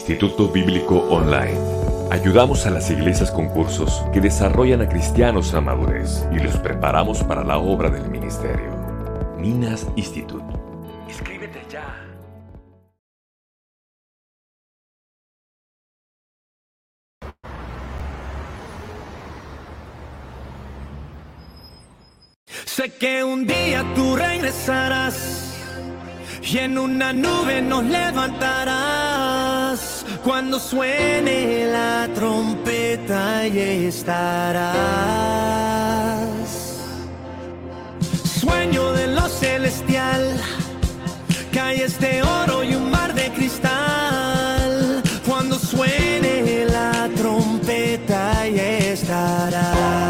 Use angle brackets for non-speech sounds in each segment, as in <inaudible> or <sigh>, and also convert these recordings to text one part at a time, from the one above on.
Instituto Bíblico Online. Ayudamos a las iglesias con cursos que desarrollan a cristianos a madurez y los preparamos para la obra del ministerio. Minas Institute. Inscríbete ya. Sé que un día tú regresarás y en una nube nos levantarás cuando suene la trompeta y estarás. Sueño de lo celestial, calles de oro y un mar de cristal. Cuando suene la trompeta y estarás.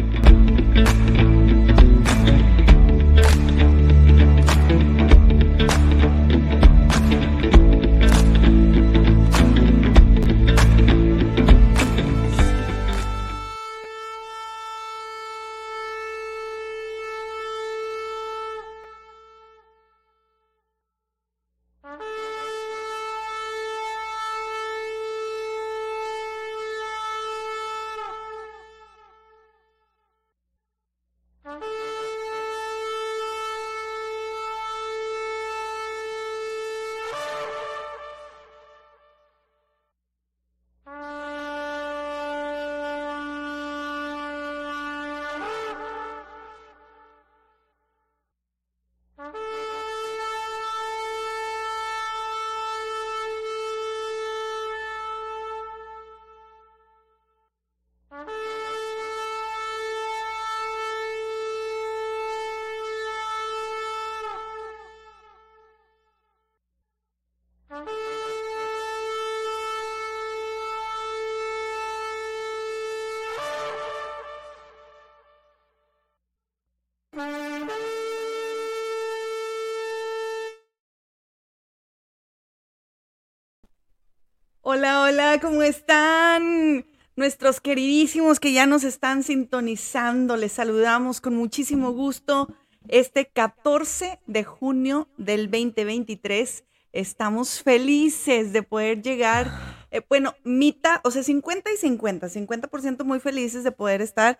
Que ya nos están sintonizando, les saludamos con muchísimo gusto este 14 de junio del 2023. Estamos felices de poder llegar, eh, bueno, mitad, o sea, 50 y 50, 50% muy felices de poder estar,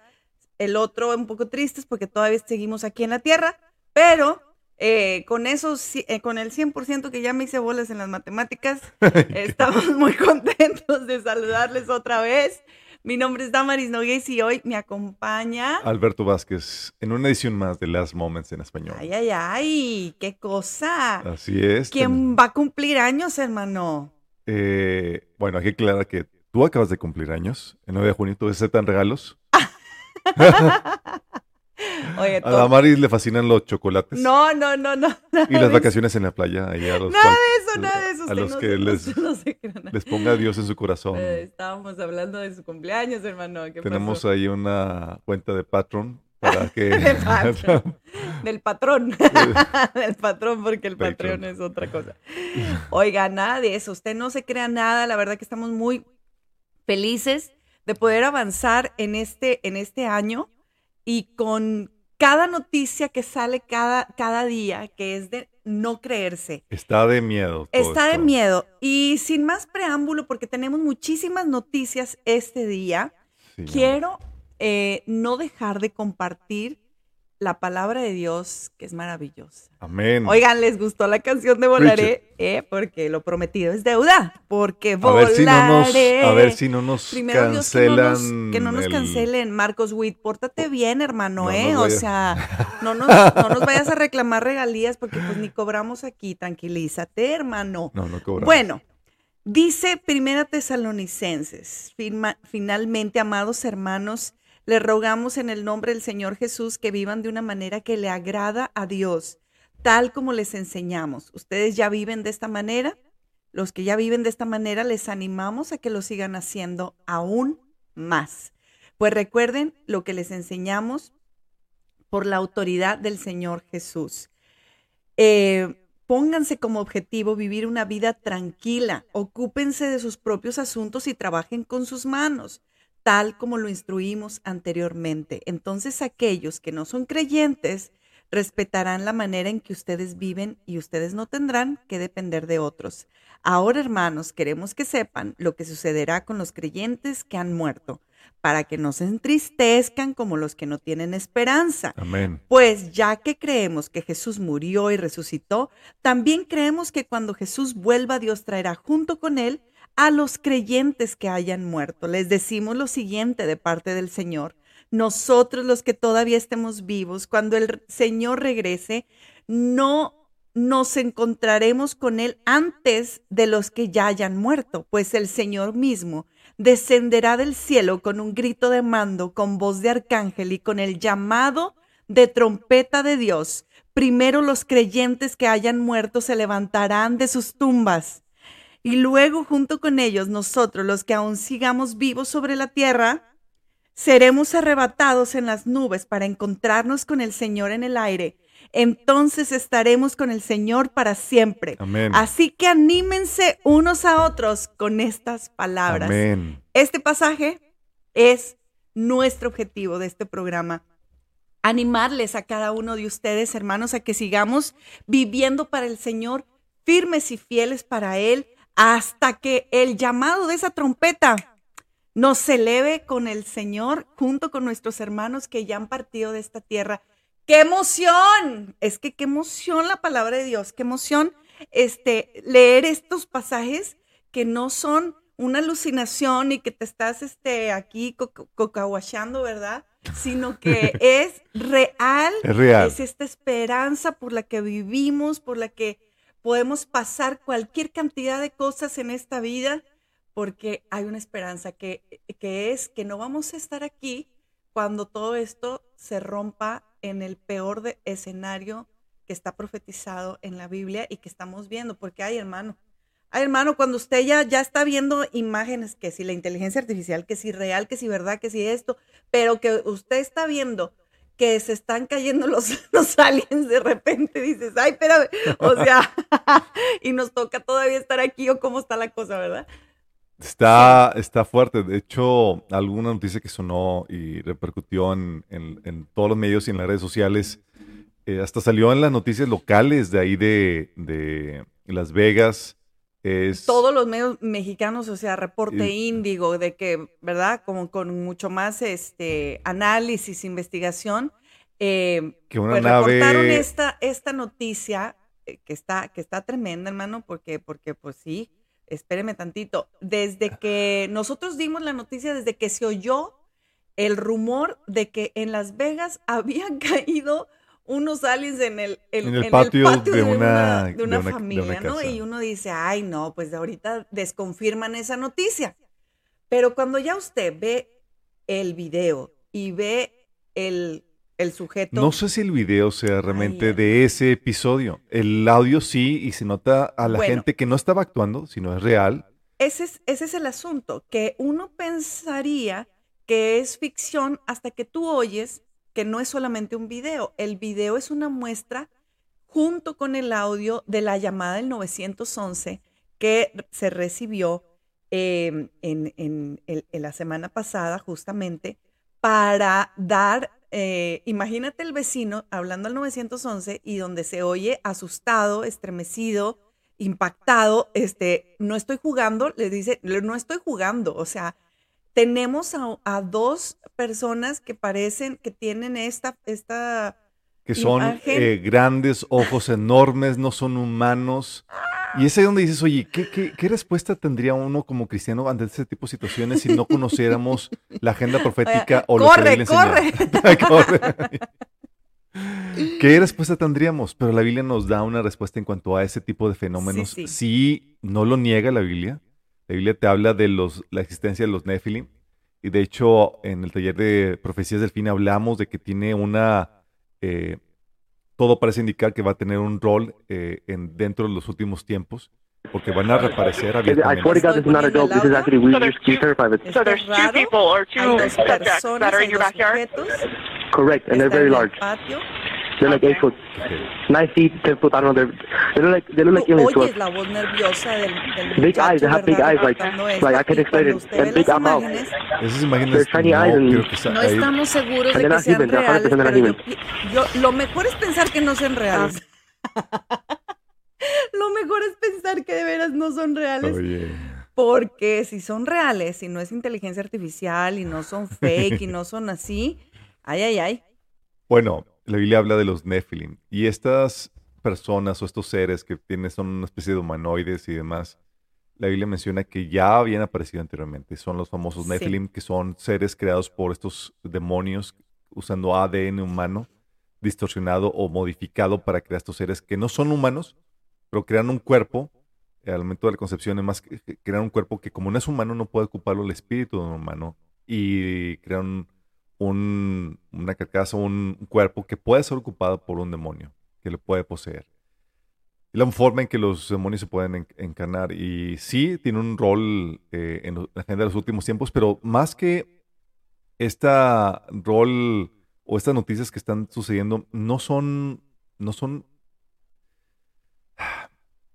el otro un poco tristes porque todavía seguimos aquí en la Tierra, pero eh, con eso, eh, con el 100% que ya me hice bolas en las matemáticas, <laughs> estamos muy contentos de saludarles otra vez. Mi nombre es Damaris Nogués y hoy me acompaña Alberto Vázquez en una edición más de Last Moments en español. Ay, ay, ay, qué cosa. Así es. ¿Quién va a cumplir años, hermano? Eh, bueno, hay que aclarar que tú acabas de cumplir años. El 9 de junio, ¿tú aceptan regalos? <laughs> Oye, a Damaris le fascinan los chocolates. No, no, no, no. Y las vacaciones en la playa. Ahí a los nada de eso, nada de eso. A los que les, les, ponga Dios en su corazón. Eh, estábamos hablando de su cumpleaños, hermano. Tenemos ahí una cuenta de Patreon para <laughs> que... Del patrón. <laughs> Del patrón, porque el Patreon es otra cosa. Oiga, nada de eso. Usted no se crea nada. La verdad que estamos muy felices de poder avanzar en este, en este año y con cada noticia que sale cada, cada día, que es de no creerse. Está de miedo. Está de miedo. Y sin más preámbulo, porque tenemos muchísimas noticias este día, quiero eh, no dejar de compartir la palabra de Dios, que es maravillosa. Amén. Oigan, ¿les gustó la canción de Volaré? Eh, porque lo prometido es deuda. Porque volaré. A ver si no nos, cancelan. que, no nos, cancelen. Marcos Witt, pórtate bien, hermano, ¿eh? O sea, <laughs> no nos, no nos vayas a reclamar regalías porque pues ni cobramos aquí. Tranquilízate, hermano. No, no cobramos. Bueno. Dice Primera Tesalonicenses, finalmente, amados hermanos, le rogamos en el nombre del Señor Jesús que vivan de una manera que le agrada a Dios, tal como les enseñamos. Ustedes ya viven de esta manera. Los que ya viven de esta manera les animamos a que lo sigan haciendo aún más. Pues recuerden lo que les enseñamos por la autoridad del Señor Jesús. Eh, pónganse como objetivo vivir una vida tranquila, ocúpense de sus propios asuntos y trabajen con sus manos tal como lo instruimos anteriormente. Entonces aquellos que no son creyentes respetarán la manera en que ustedes viven y ustedes no tendrán que depender de otros. Ahora, hermanos, queremos que sepan lo que sucederá con los creyentes que han muerto, para que no se entristezcan como los que no tienen esperanza. Amén. Pues ya que creemos que Jesús murió y resucitó, también creemos que cuando Jesús vuelva, Dios traerá junto con él a los creyentes que hayan muerto. Les decimos lo siguiente de parte del Señor. Nosotros los que todavía estemos vivos, cuando el Señor regrese, no nos encontraremos con Él antes de los que ya hayan muerto, pues el Señor mismo descenderá del cielo con un grito de mando, con voz de arcángel y con el llamado de trompeta de Dios. Primero los creyentes que hayan muerto se levantarán de sus tumbas y luego junto con ellos nosotros, los que aún sigamos vivos sobre la tierra, seremos arrebatados en las nubes para encontrarnos con el Señor en el aire. Entonces estaremos con el Señor para siempre. Amén. Así que anímense unos a otros con estas palabras. Amén. Este pasaje es nuestro objetivo de este programa. Animarles a cada uno de ustedes, hermanos, a que sigamos viviendo para el Señor, firmes y fieles para Él, hasta que el llamado de esa trompeta nos eleve con el Señor junto con nuestros hermanos que ya han partido de esta tierra. ¡Qué emoción! Es que qué emoción la palabra de Dios, qué emoción este, leer estos pasajes que no son una alucinación y que te estás este, aquí cocahuachando, ¿verdad? Sino que <laughs> es real. Es real. Es esta esperanza por la que vivimos, por la que podemos pasar cualquier cantidad de cosas en esta vida porque hay una esperanza que, que es que no vamos a estar aquí cuando todo esto se rompa en el peor de escenario que está profetizado en la Biblia y que estamos viendo, porque hay hermano, hay hermano, cuando usted ya, ya está viendo imágenes, que si la inteligencia artificial, que si real, que si verdad, que si esto, pero que usted está viendo que se están cayendo los, <laughs> los aliens de repente, dices, ay, espérame, o sea, <laughs> y nos toca todavía estar aquí o cómo está la cosa, ¿verdad? Está, está fuerte. De hecho, alguna noticia que sonó y repercutió en, en- todos los medios y en las redes sociales, eh, hasta salió en las noticias locales de ahí de, de Las Vegas. Es, Todos los medios mexicanos, o sea, reporte Y- índigo, de que, ¿verdad? Como con mucho más este análisis, investigación. eh, que una pues nave... reportaron esta, esta noticia eh, que está, que está tremenda, hermano, porque, porque pues sí, espéreme tantito. Desde que nosotros dimos la noticia, desde que se oyó el rumor de que en Las Vegas <laughs> habían caído unos aliens en el, el- En el patio de una- de de una una- de familia, una ¿no? Y uno dice, ay, no, pues de ahorita desconfirman esa noticia. Pero cuando ya usted ve el video y ve el, el sujeto. No sé si el video sea realmente Ay, de ese episodio. El audio sí, y se nota a la Bueno. gente que no estaba actuando, sino es real. Ese es, ese es el asunto, que uno pensaría que es ficción hasta que tú oyes que no es solamente un video. El video es una muestra junto con el audio de la llamada del 911 que se recibió en, en- en- en la semana pasada justamente para dar, eh, imagínate el vecino hablando al 911 y donde se oye asustado, estremecido, impactado, este, no estoy jugando, le dice, no estoy jugando, o sea, tenemos a, a dos personas que parecen que tienen esta, esta, Que son eh, grandes, ojos enormes, no son humanos. Y es ahí donde dices, oye, ¿qué, qué, qué respuesta tendría uno como cristiano ante ese tipo de situaciones si no conociéramos la agenda profética o lo que corre? <laughs> Corre. ¿Qué respuesta tendríamos? Pero la Biblia nos da una respuesta en cuanto a ese tipo de fenómenos. Sí, Sí, no lo niega la Biblia. La Biblia te habla de los, la existencia de los Nephilim. Y de hecho, en el taller de profecías del fin hablamos de que tiene una... eh, todo parece indicar que va a tener un rol eh, en, dentro de los últimos tiempos, porque van a reaparecer I swear to abiertamente. God, this is not a Estoy joke. This is poniendo actually we So there's just we two- terrified with. Esto So es there's two raro. people or two hay dos subjects personas, that are hay in your dos backyard. sujetos, Correct, and they're very large. patio. They're like eight foot, Ok. nine feet, ten foot. I don't know. They're they look like they look like aliens oyes la voz nerviosa del, del Big eyes, they have big eyes, like- like, I can explain it, and big mouth. imágenes, Esas imágenes They're tiny eyes no and- no estamos seguros de they're que sean they're reales, 100% not pero yo, yo- lo mejor es pensar que no sean reales. <laughs> lo mejor es pensar que de veras no son reales. Oye. Porque si son reales, si no es inteligencia artificial y no son fake y no son así, ay, ay, ay. Bueno, la Biblia habla de los Nephilim y estas personas o estos seres que tienen son una especie de humanoides y demás. La Biblia menciona que ya habían aparecido anteriormente. Son los famosos Sí. Nephilim, que son seres creados por estos demonios usando ADN humano distorsionado o modificado para crear estos seres que no son humanos, pero crean un cuerpo. Al momento de la concepción, es más, que- que crean un cuerpo que como no es humano, no puede ocuparlo el espíritu de un humano. Y crean un, una carcasa, un cuerpo que puede ser ocupado por un demonio, que lo puede poseer. Y la forma en que los demonios se pueden en- encarnar. Y sí, tiene un rol eh, en la agenda de los últimos tiempos, pero más que esta rol o estas noticias que están sucediendo, no son, no son,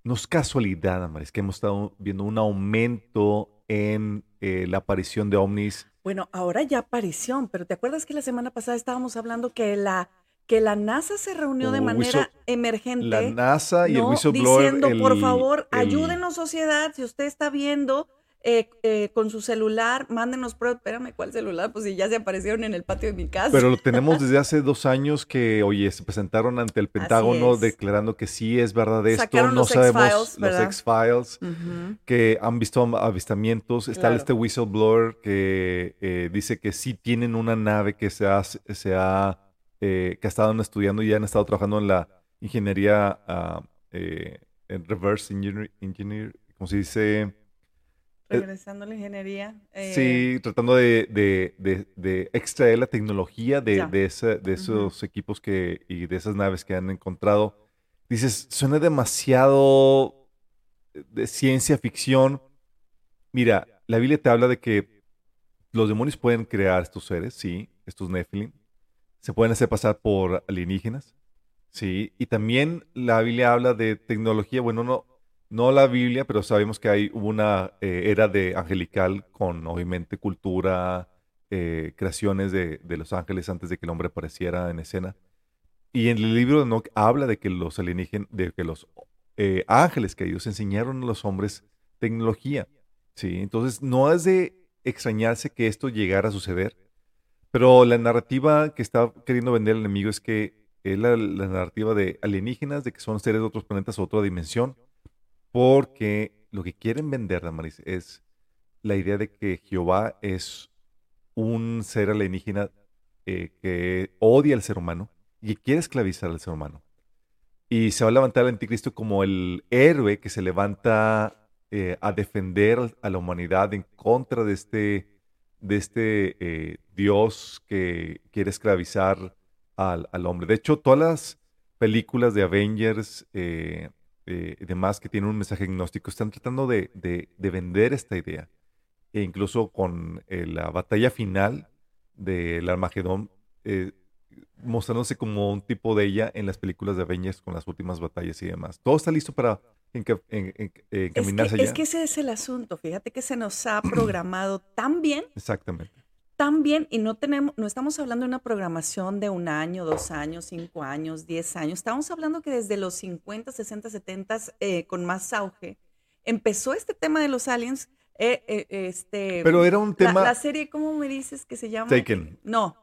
no es casualidad, Amaris, que hemos estado viendo un aumento en eh, la aparición de ovnis Bueno, ahora ya aparición, pero ¿te acuerdas que la semana pasada estábamos hablando que la, que la NASA se reunió de manera emergente? la NASA y el ¿no? whistleblower. diciendo, por favor, el- ayúdenos sociedad, si usted está viendo eh, eh, con su celular, mándenos pruebas. Espérame, ¿cuál celular? Pues si ya se aparecieron en el patio de mi casa. Pero lo tenemos <laughs> desde hace dos años que, oye, se presentaron ante el Pentágono declarando que sí es verdad esto. Sacaron no los sabemos los. X-Files que han visto am- avistamientos. Está Claro. este whistleblower que eh, dice que sí tienen una nave que se ha, se ha, eh, que ha estado estudiando y han estado trabajando en la ingeniería ah, eh, en reverse engineer, engineer, ¿cómo se dice? Regresando a la ingeniería. eh, Sí, tratando de, de- de- de extraer la tecnología de, Ya. de, ese- de esos equipos que, y de esas naves que han encontrado. Dices, suena demasiado de ciencia ficción. Mira, la Biblia te habla de que los demonios pueden crear estos seres, sí, estos Nephilim. Se pueden hacer pasar por alienígenas, sí. Y también la Biblia habla de tecnología, bueno, no, no la Biblia, pero sabemos que hay una eh, era de angelical con obviamente cultura, eh, creaciones de, los ángeles antes de que el hombre apareciera en escena. Y en el libro de habla de que los alienígenas, de que los eh, ángeles que ellos enseñaron a los hombres tecnología. ¿sí? Entonces, no es de extrañarse que esto llegara a suceder, pero la narrativa que está queriendo vender el enemigo es que es la, la narrativa de alienígenas, de que son seres de otros planetas, otra dimensión, porque lo que quieren vender, Damaris, es la idea de que Jehová es un ser alienígena eh, que odia al ser humano y quiere esclavizar al ser humano. Y se va a levantar el anticristo como el héroe que se levanta eh, a defender a la humanidad en contra de este, de este eh, Dios que quiere esclavizar al, al hombre. De hecho, todas las películas de Avengers eh, demás que tienen un mensaje agnóstico están tratando de, de- de vender esta idea. E incluso con eh, la batalla final del Armagedón, eh, mostrándose como un tipo de ella en las películas de Avengers con las últimas batallas y demás. Todo está listo para enca- en- en- eh, Es que, encaminarse es allá. que ese es el asunto. Fíjate que se nos ha programado tan bien, Exactamente. Tan bien, y no tenemos, no estamos hablando de una programación de un año, dos años, cinco años, diez años. Estamos hablando que desde los 50, 60, 70, eh, con más auge, empezó este tema de los aliens. eh, eh, este, Pero era un la- tema La, serie, ¿cómo me dices que se llama? Taken. No.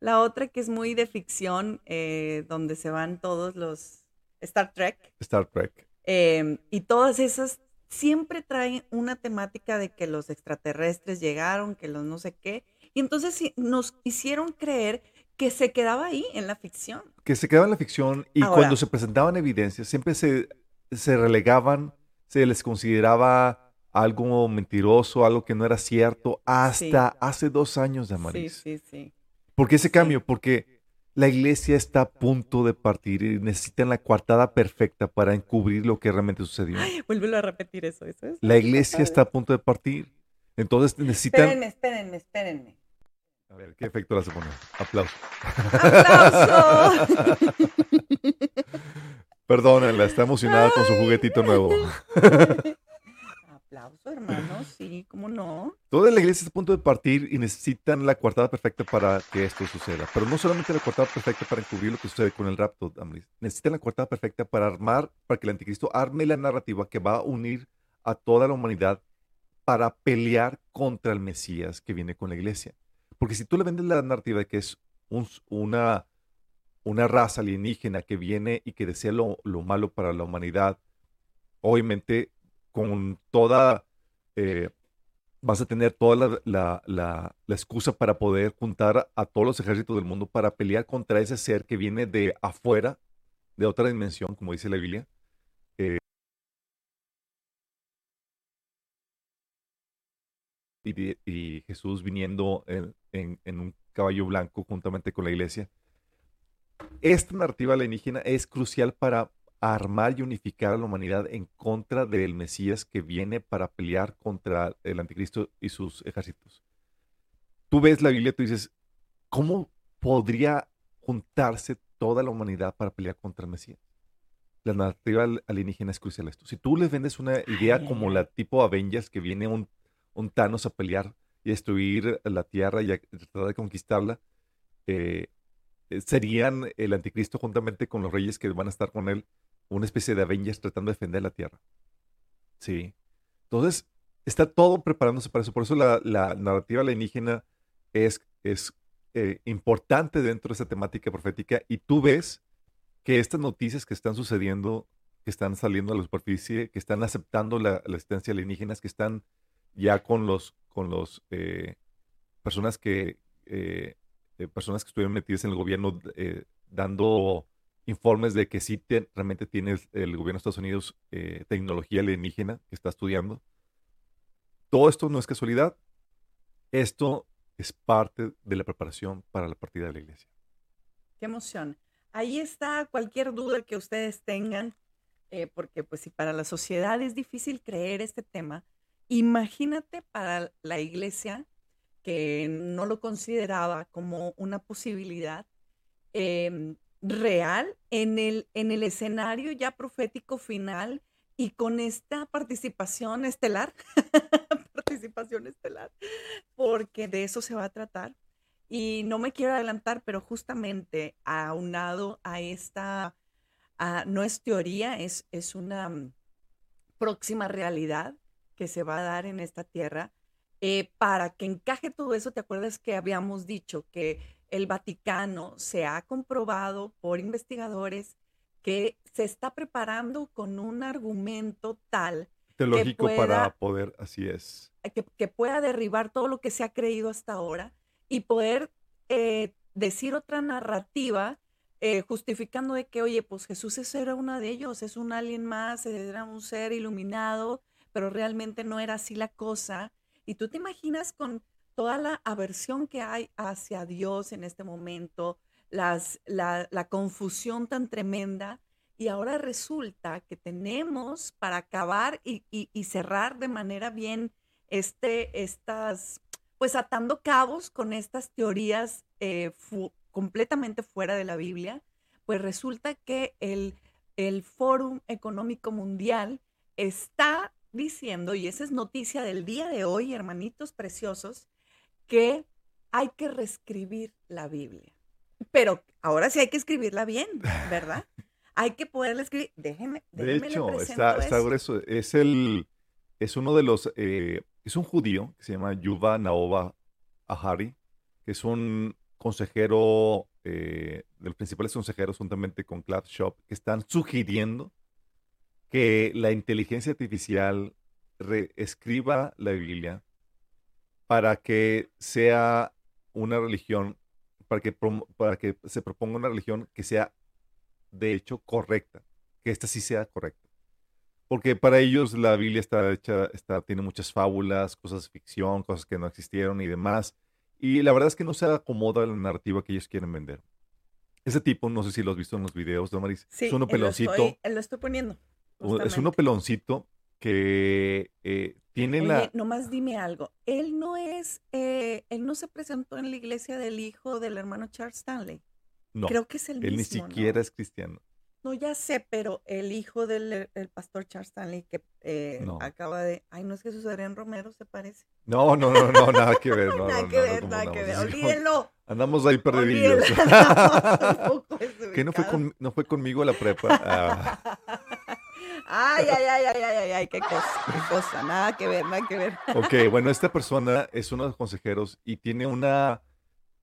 La otra que es muy de ficción, eh, donde se van todos los Star Trek. Star Trek. eh, y todas esas siempre traen una temática de que los extraterrestres llegaron, que los no sé qué. Y entonces sí, nos hicieron creer que se quedaba ahí en la ficción. que se quedaba en la ficción y Ahora. cuando se presentaban evidencias siempre se, se relegaban, se les consideraba algo mentiroso, algo que no era cierto, hasta hace dos años, Sí, Damaris. sí, sí. ¿Por qué ese cambio? Porque la iglesia está a punto de partir y necesitan la coartada perfecta para encubrir lo que realmente sucedió. Vuélvelo a repetir eso, eso es. La iglesia está a punto de partir. Entonces necesitan... Espérenme, espérenme, espérenme. A ver, ¿qué efecto hace poner? Aplauso. ¡Aplauso! <laughs> Perdónenla, está emocionada con su juguetito nuevo. <laughs> Aplauso, hermano, sí, ¿cómo no? Toda la iglesia está a punto de partir y necesitan la coartada perfecta para que esto suceda. Pero no solamente la coartada perfecta para encubrir lo que sucede con el rapto, Damaris. Necesitan la coartada perfecta para armar, para que el anticristo arme la narrativa que va a unir a toda la humanidad para pelear contra el Mesías que viene con la iglesia. Porque si tú le vendes la narrativa de que es un- una, una raza alienígena que viene y que desea lo, lo malo para la humanidad, obviamente con toda, eh, vas a tener toda la, la- la- la excusa para poder juntar a todos los ejércitos del mundo para pelear contra ese ser que viene de afuera, de otra dimensión, como dice la Biblia. eh, y, Jesús viniendo en, en- en un caballo blanco juntamente con la iglesia. Esta narrativa alienígena es crucial para armar y unificar a la humanidad en contra del Mesías que viene para pelear contra el anticristo y sus ejércitos. Tú ves la Biblia, tú dices, ¿cómo podría juntarse toda la humanidad para pelear contra el Mesías? La narrativa al- alienígena es crucial a esto. Si tú les vendes una idea Ay, como la tipo Avengers, que viene un, un Thanos a pelear y destruir la Tierra y a tratar de conquistarla, eh, eh, serían el anticristo juntamente con los reyes que van a estar con él, una especie de Avengers tratando de defender la Tierra. Sí. Entonces, está todo preparándose para eso. Por eso la, la narrativa alienígena es, es eh, importante dentro de esa temática profética. Y tú ves que estas noticias que están sucediendo, que están saliendo a la superficie, que están aceptando la, la existencia alienígenas, que están ya con los, con los eh, personas que eh, eh, personas que estuvieron metidas en el gobierno eh, dando informes de que sí te- realmente tiene el, gobierno de Estados Unidos tecnología alienígena que está estudiando. Todo esto no es casualidad. Esto es parte de la preparación para la partida de la iglesia. Qué emoción. Ahí está cualquier duda que ustedes tengan, porque pues si para la sociedad es difícil creer este tema, imagínate para la iglesia que no lo consideraba como una posibilidad em, real en el, en el escenario ya profético final y con esta participación estelar, <laughs> participación estelar, porque de eso se va a tratar. Y no me quiero adelantar, pero justamente aunado a esta, no es teoría, es, es una mm, próxima realidad que se va a dar en esta tierra. Eh, para que encaje todo eso, ¿te acuerdas que habíamos dicho que el Vaticano se ha comprobado por investigadores que se está preparando con un argumento tal Teológico para poder, así es. que, que pueda derribar todo lo que se ha creído hasta ahora y poder eh, decir otra narrativa eh, justificando de que, oye, pues Jesús era uno de ellos, es un alien más, era un ser iluminado, pero realmente no era así la cosa. Y tú te imaginas con toda la aversión que hay hacia Dios en este momento, las, la, la confusión tan tremenda, y ahora resulta que tenemos para acabar y, y- y cerrar de manera bien este, estas, pues atando cabos con estas teorías eh, fu- completamente fuera de la Biblia, pues resulta que el, el Fórum Económico Mundial está diciendo, y esa es noticia del día de hoy, hermanitos preciosos, que hay que reescribir la Biblia. Pero ahora sí hay que escribirla bien, ¿verdad? <laughs> Hay que poderla escribir. Déjenme, De déjenme hecho, está, está eso. grueso. Es el, es uno de los, eh, es un judío que se llama Yuva Naova Ahari, que es un consejero, eh, de los principales consejeros juntamente con Clap Shop, que están sugiriendo que la inteligencia artificial reescriba la Biblia para que sea una religión, para que, para que se proponga una religión que sea de hecho correcta, que esta sí sea correcta. Porque para ellos la Biblia está hecha, está, tiene muchas fábulas, cosas de ficción, cosas que no existieron y demás. Y la verdad es que no se acomoda la narrativa que ellos quieren vender. Ese tipo, no sé si lo has visto en los videos, Damaris, Sí, es uno eh, lo peloncito, estoy- eh, Lo estoy, poniendo. Es uno peloncito que eh, tiene Oye, la... nomás dime algo. Él no es, eh, él no se presentó en la iglesia del hijo del hermano Charles Stanley. No, Creo que es el él ni mismo, ¿no? siquiera es cristiano. No, ya sé, pero el hijo del el pastor Charles Stanley que eh, No. acaba de... Ay, no es Jesús Adrián Romero, se parece. No, no, no, no, nada que ver. <laughs> No, nada que ver, nada que ver. <laughs> Olvídenlo. Andamos ahí perdidillos. <laughs> que no fue, con- no fue conmigo a la prepa. Ah, Ay, ay, ay, ay, ay, ay, qué cosa, qué cosa. Nada que ver, nada que ver. ok, bueno, esta persona es uno de los consejeros y tiene una,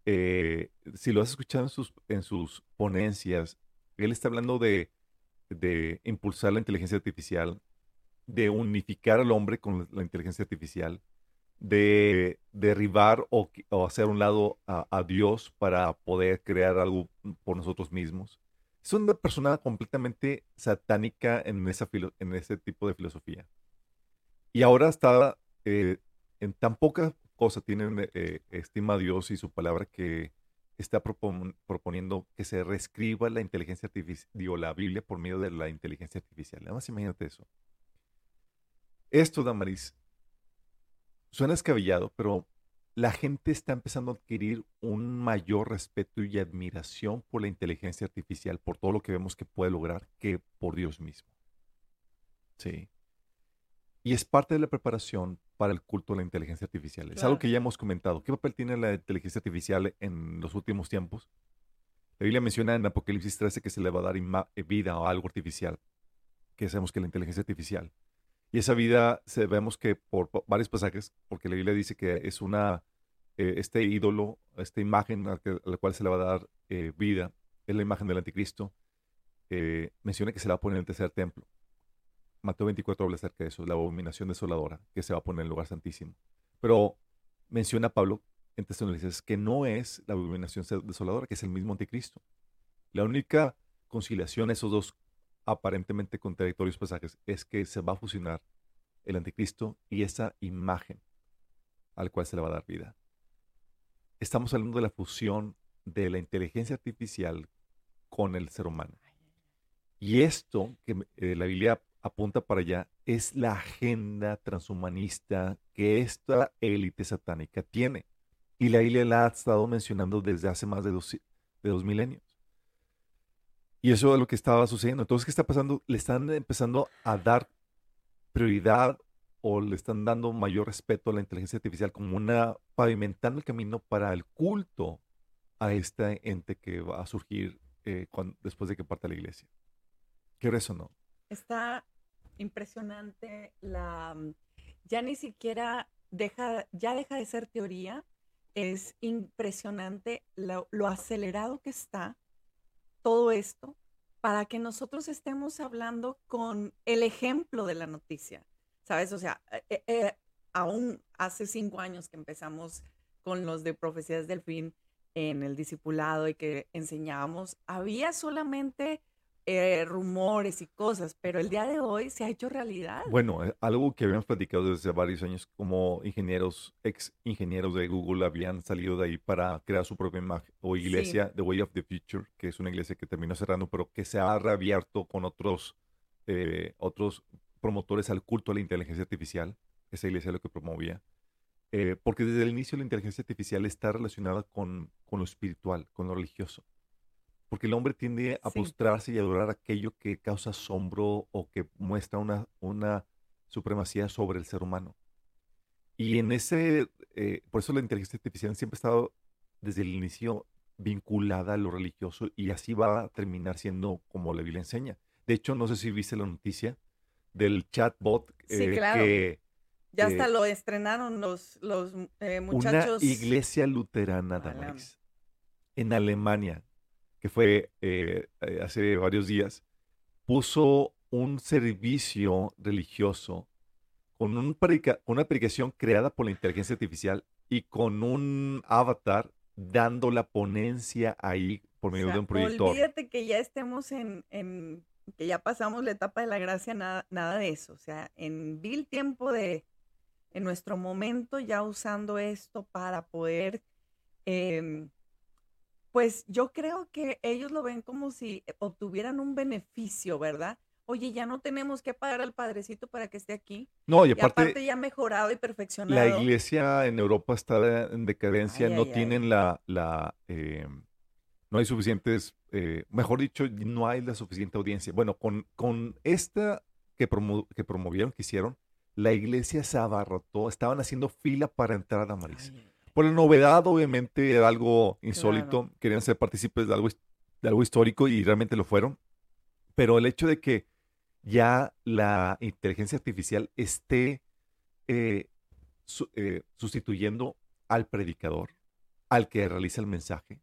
eh, si lo has escuchado en sus, en sus ponencias, él está hablando de, de impulsar la inteligencia artificial, de unificar al hombre con la inteligencia artificial, de derribar o, o hacer un lado a, a Dios para poder crear algo por nosotros mismos. Es una persona completamente satánica en, ese tipo de filosofía. Y ahora está eh, en tan poca cosa tienen eh, estima a Dios y su palabra que está propon- proponiendo que se reescriba la inteligencia artificial, la Biblia por medio de la inteligencia artificial. Nada más imagínate eso. Esto, Damaris, suena escabellado, pero la gente está empezando a adquirir un mayor respeto y admiración por la inteligencia artificial, por todo lo que vemos que puede lograr, que por Dios mismo. Sí. Y es parte de la preparación para el culto de la inteligencia artificial. Es algo Claro. que ya hemos comentado. ¿Qué papel tiene la inteligencia artificial en los últimos tiempos? La Biblia menciona en Apocalipsis 13 que se le va a dar eh, vida a algo artificial, que sabemos que es la inteligencia artificial. Y esa vida se vemos que por varios pasajes, porque la Biblia dice que es una, eh, este ídolo, esta imagen a, la cual se le va a dar eh, vida, es la imagen del anticristo, eh, menciona que se la va a poner en el tercer templo. Mateo 24 habla acerca de eso, la abominación desoladora que se va a poner en el lugar santísimo. Pero menciona Pablo en Tesalonicenses que no es la abominación desoladora, que es el mismo anticristo. La única conciliación, esos dos aparentemente contradictorios pasajes, es que se va a fusionar el anticristo y esa imagen al cual se le va a dar vida. Estamos hablando de la fusión de la inteligencia artificial con el ser humano. Y esto que eh, la Biblia apunta para allá es la agenda transhumanista que esta élite satánica tiene. Y la Biblia la ha estado mencionando desde hace más de dos, de dos milenios. Y eso es lo que estaba sucediendo. Entonces, ¿qué está pasando? Le están empezando a dar prioridad o le están dando mayor respeto a la inteligencia artificial como una pavimentando el camino para el culto a este ente que va a surgir eh, después de que parta la iglesia. ¿Qué eso no? Está impresionante la mm, ya ni siquiera deja ya deja de ser teoría es impresionante lo acelerado que está todo esto para que nosotros estemos hablando con el ejemplo de la noticia sabes o sea eh, eh, eh, aún hace cinco años que empezamos con los de profecías del fin en el discipulado y que enseñábamos había solamente eh, rumores y cosas, pero el día de hoy se ha hecho realidad. Bueno, algo que habíamos platicado desde varios años, como ingenieros, ex ingenieros de Google habían salido de ahí para crear su propia imagen o Sí. iglesia, The Way of the Future, que es una iglesia que terminó cerrando, pero que se ha reabierto con otros, eh, otros promotores al culto a la inteligencia artificial. Esa iglesia es lo que promovía. Eh, porque desde el inicio la inteligencia artificial está relacionada con, con lo espiritual, con lo religioso. Porque el hombre tiende a Sí. postrarse y adorar aquello que causa asombro o que muestra una, una supremacía sobre el ser humano. Y en ese, eh, por eso la inteligencia artificial siempre ha estado desde el inicio vinculada a lo religioso y así va a terminar siendo como la Biblia enseña. De hecho, no sé si viste la noticia del chatbot Sí, eh, claro. que ya eh, hasta lo estrenaron los, los eh, una muchachos. iglesia luterana. Damaris, en Alemania, que fue hace varios días, puso un servicio religioso con un predica- una aplicación creada por la inteligencia artificial y con un avatar dando la ponencia ahí por O medio sea, de un proyector. Olvídate que ya estemos en, en- que ya pasamos la etapa de la gracia, nada, nada de eso. O sea, en vil tiempo de, en nuestro momento, ya usando esto para poder, em, pues yo creo que ellos lo ven como si obtuvieran un beneficio, ¿verdad? Oye, ya no tenemos que pagar al padrecito para que esté aquí. No, y Y aparte, aparte ya mejorado y La perfeccionado. iglesia en Europa está en decadencia, Ay, no ay, ay. tienen la, la eh, no hay suficientes, eh, mejor dicho, no hay la suficiente audiencia. Bueno, con, con esta que, promo- que promovieron, que hicieron, la iglesia se abarrotó, estaban haciendo fila para entrar a Maris. Ay, Por la novedad, obviamente, era algo insólito, querían ser partícipes de algo, de algo histórico y realmente lo fueron. Pero el hecho de que ya la inteligencia artificial esté eh, su- eh, sustituyendo al predicador, al que realiza el mensaje.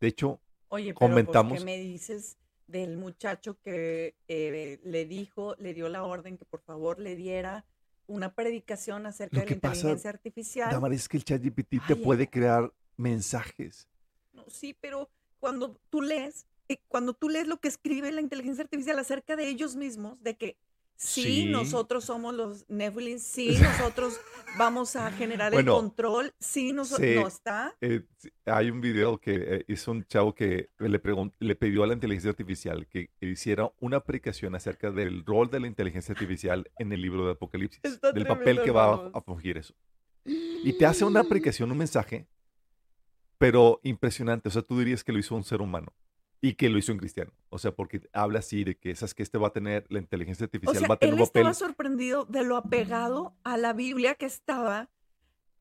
De hecho, Oye, pero pues, comentamos- ¿qué me dices del muchacho que eh, le dijo, le dio la orden que por favor le diera una predicación acerca Lo de la pasa, inteligencia artificial? Damaris, es que el ChatGPT te ay, puede crear mensajes. No, sí, pero cuando tú lees, eh, cuando tú lees lo que escribe la inteligencia artificial acerca de ellos mismos, de que sí, Sí. nosotros somos los Nephilim, sí, nosotros vamos a generar Bueno, el control, sí, nosotros, no está. Eh, hay un video que eh, hizo un chavo que le, le pidió a la inteligencia artificial que hiciera una aplicación acerca del rol de la inteligencia artificial en el libro de Apocalipsis, Está del papel que va a, a fungir eso. Y te hace una aplicación, un mensaje, pero impresionante. O sea, tú dirías que lo hizo un ser humano y que lo hizo un cristiano. O sea, porque habla así de que esas que este va a tener, la inteligencia O artificial sea, va a tener él un papel. estaba sorprendido de lo apegado a la Biblia que estaba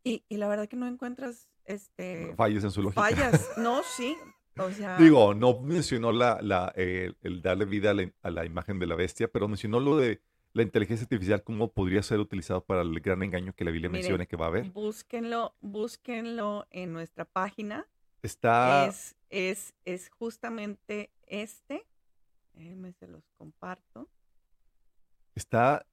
y, y la verdad que no encuentras este fallas en su lógica. fallas. <laughs> No, sí. O sea, Digo, no mencionó la, la, eh, el darle vida a la, a la imagen de la bestia, pero mencionó lo de la inteligencia artificial, cómo podría ser utilizado para el gran engaño que la Biblia Miren, menciona que va a haber. búsquenlo, búsquenlo en nuestra página. Está, Es, es, es justamente este. Déjenme se los comparto. está,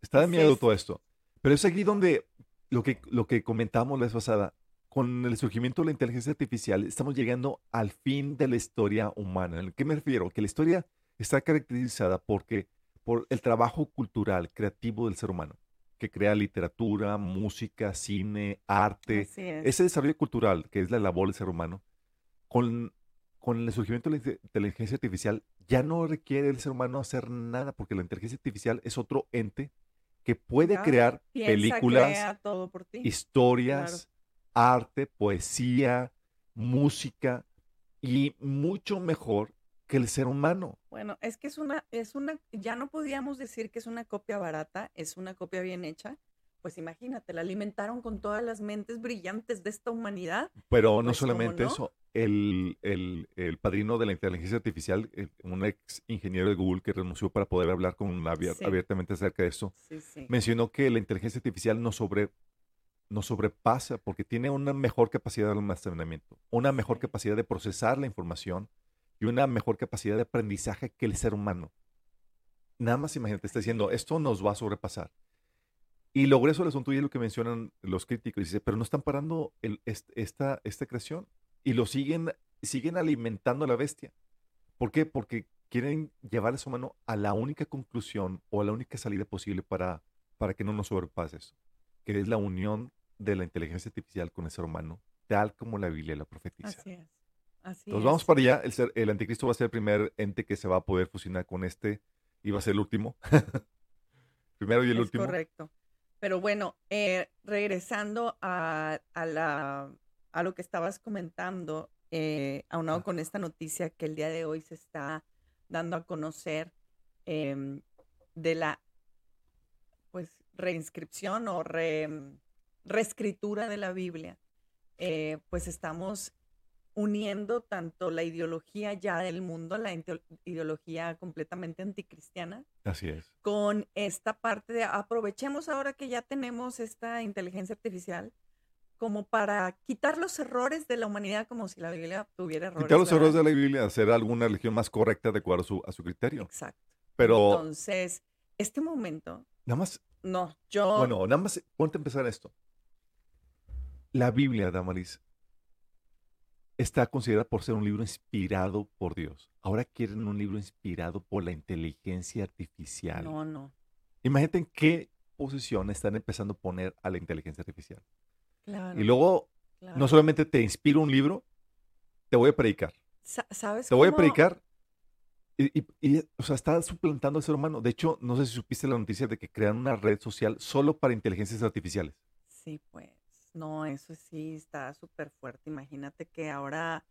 está de es miedo este. todo esto. Pero es aquí donde lo que, lo que comentamos la vez pasada, con el surgimiento de la inteligencia artificial, estamos llegando al fin de la historia humana. ¿En qué me refiero? Que la historia está caracterizada porque, por el trabajo cultural, creativo del ser humano, que crea literatura, música, cine, arte, es. ese desarrollo cultural, que es la labor del ser humano, con, con el surgimiento de la inte- inteligencia artificial, ya no requiere el ser humano hacer nada, porque la inteligencia artificial es otro ente que puede Ya, crear películas, crea todo por ti. historias, arte, poesía, música y mucho mejor que el ser humano. Bueno, es que es una, es una, ya no podíamos decir que es una copia barata, es una copia bien hecha. Pues imagínate, la alimentaron con todas las mentes brillantes de esta humanidad. Pero no Pues, ¿cómo solamente no? eso, el, el- el padrino de la inteligencia artificial, el- un ex ingeniero de Google que renunció para poder hablar con abier- Sí. abiertamente acerca de esto, Sí, sí. mencionó que la inteligencia artificial nos, sobre, nos sobrepasa porque tiene una mejor capacidad de almacenamiento, una mejor capacidad de procesar la información y una mejor capacidad de aprendizaje que el ser humano. Nada más imagínate, está diciendo, esto nos va a sobrepasar. Y lo grueso del asunto y es lo que mencionan los críticos, dice, pero no están parando el- est- esta, esta creación y lo siguen, siguen alimentando a la bestia. ¿Por qué? Porque quieren llevar al ser humano a la única conclusión o a la única salida posible para, para que no nos sobrepase eso, que es la unión de la inteligencia artificial con el ser humano, tal como la Biblia la profetiza. Así es. Así Entonces es. vamos para allá, el, ser- el anticristo va a ser el primer ente que se va a poder fusionar con este y va a ser el último. <laughs> Primero y el Es último. correcto. Pero bueno, eh, regresando a, a la, a lo que estabas comentando, eh, aunado con esta noticia que el día de hoy se está dando a conocer em, de la pues reinscripción o re- reescritura de la Biblia, eh, pues estamos uniendo tanto la ideología ya del mundo, la ideología completamente anticristiana, Así es. con esta parte de aprovechemos ahora que ya tenemos esta inteligencia artificial como para quitar los errores de la humanidad como si la Biblia tuviera errores. Quitar los errores de la Biblia, hacer alguna religión más correcta de acuerdo a su, a su criterio. Exacto. Pero Entonces, este momento, nada más, no, yo bueno, nada más, ponte a empezar esto. La Biblia, Damaris, está considerada por ser un libro inspirado por Dios. Ahora quieren un libro inspirado por la inteligencia artificial. no, no. Imagínate en qué posición están empezando a poner a la inteligencia artificial. Claro. Y luego, claro. no solamente te inspiro un libro, te voy a predicar. Sa- ¿Sabes Te voy a predicar. Y, y- y, o sea, está suplantando al ser humano. De hecho, no sé si supiste la noticia de que crean una red social solo para inteligencias artificiales. Sí, pues, no, eso sí está súper fuerte. Imagínate que ahora,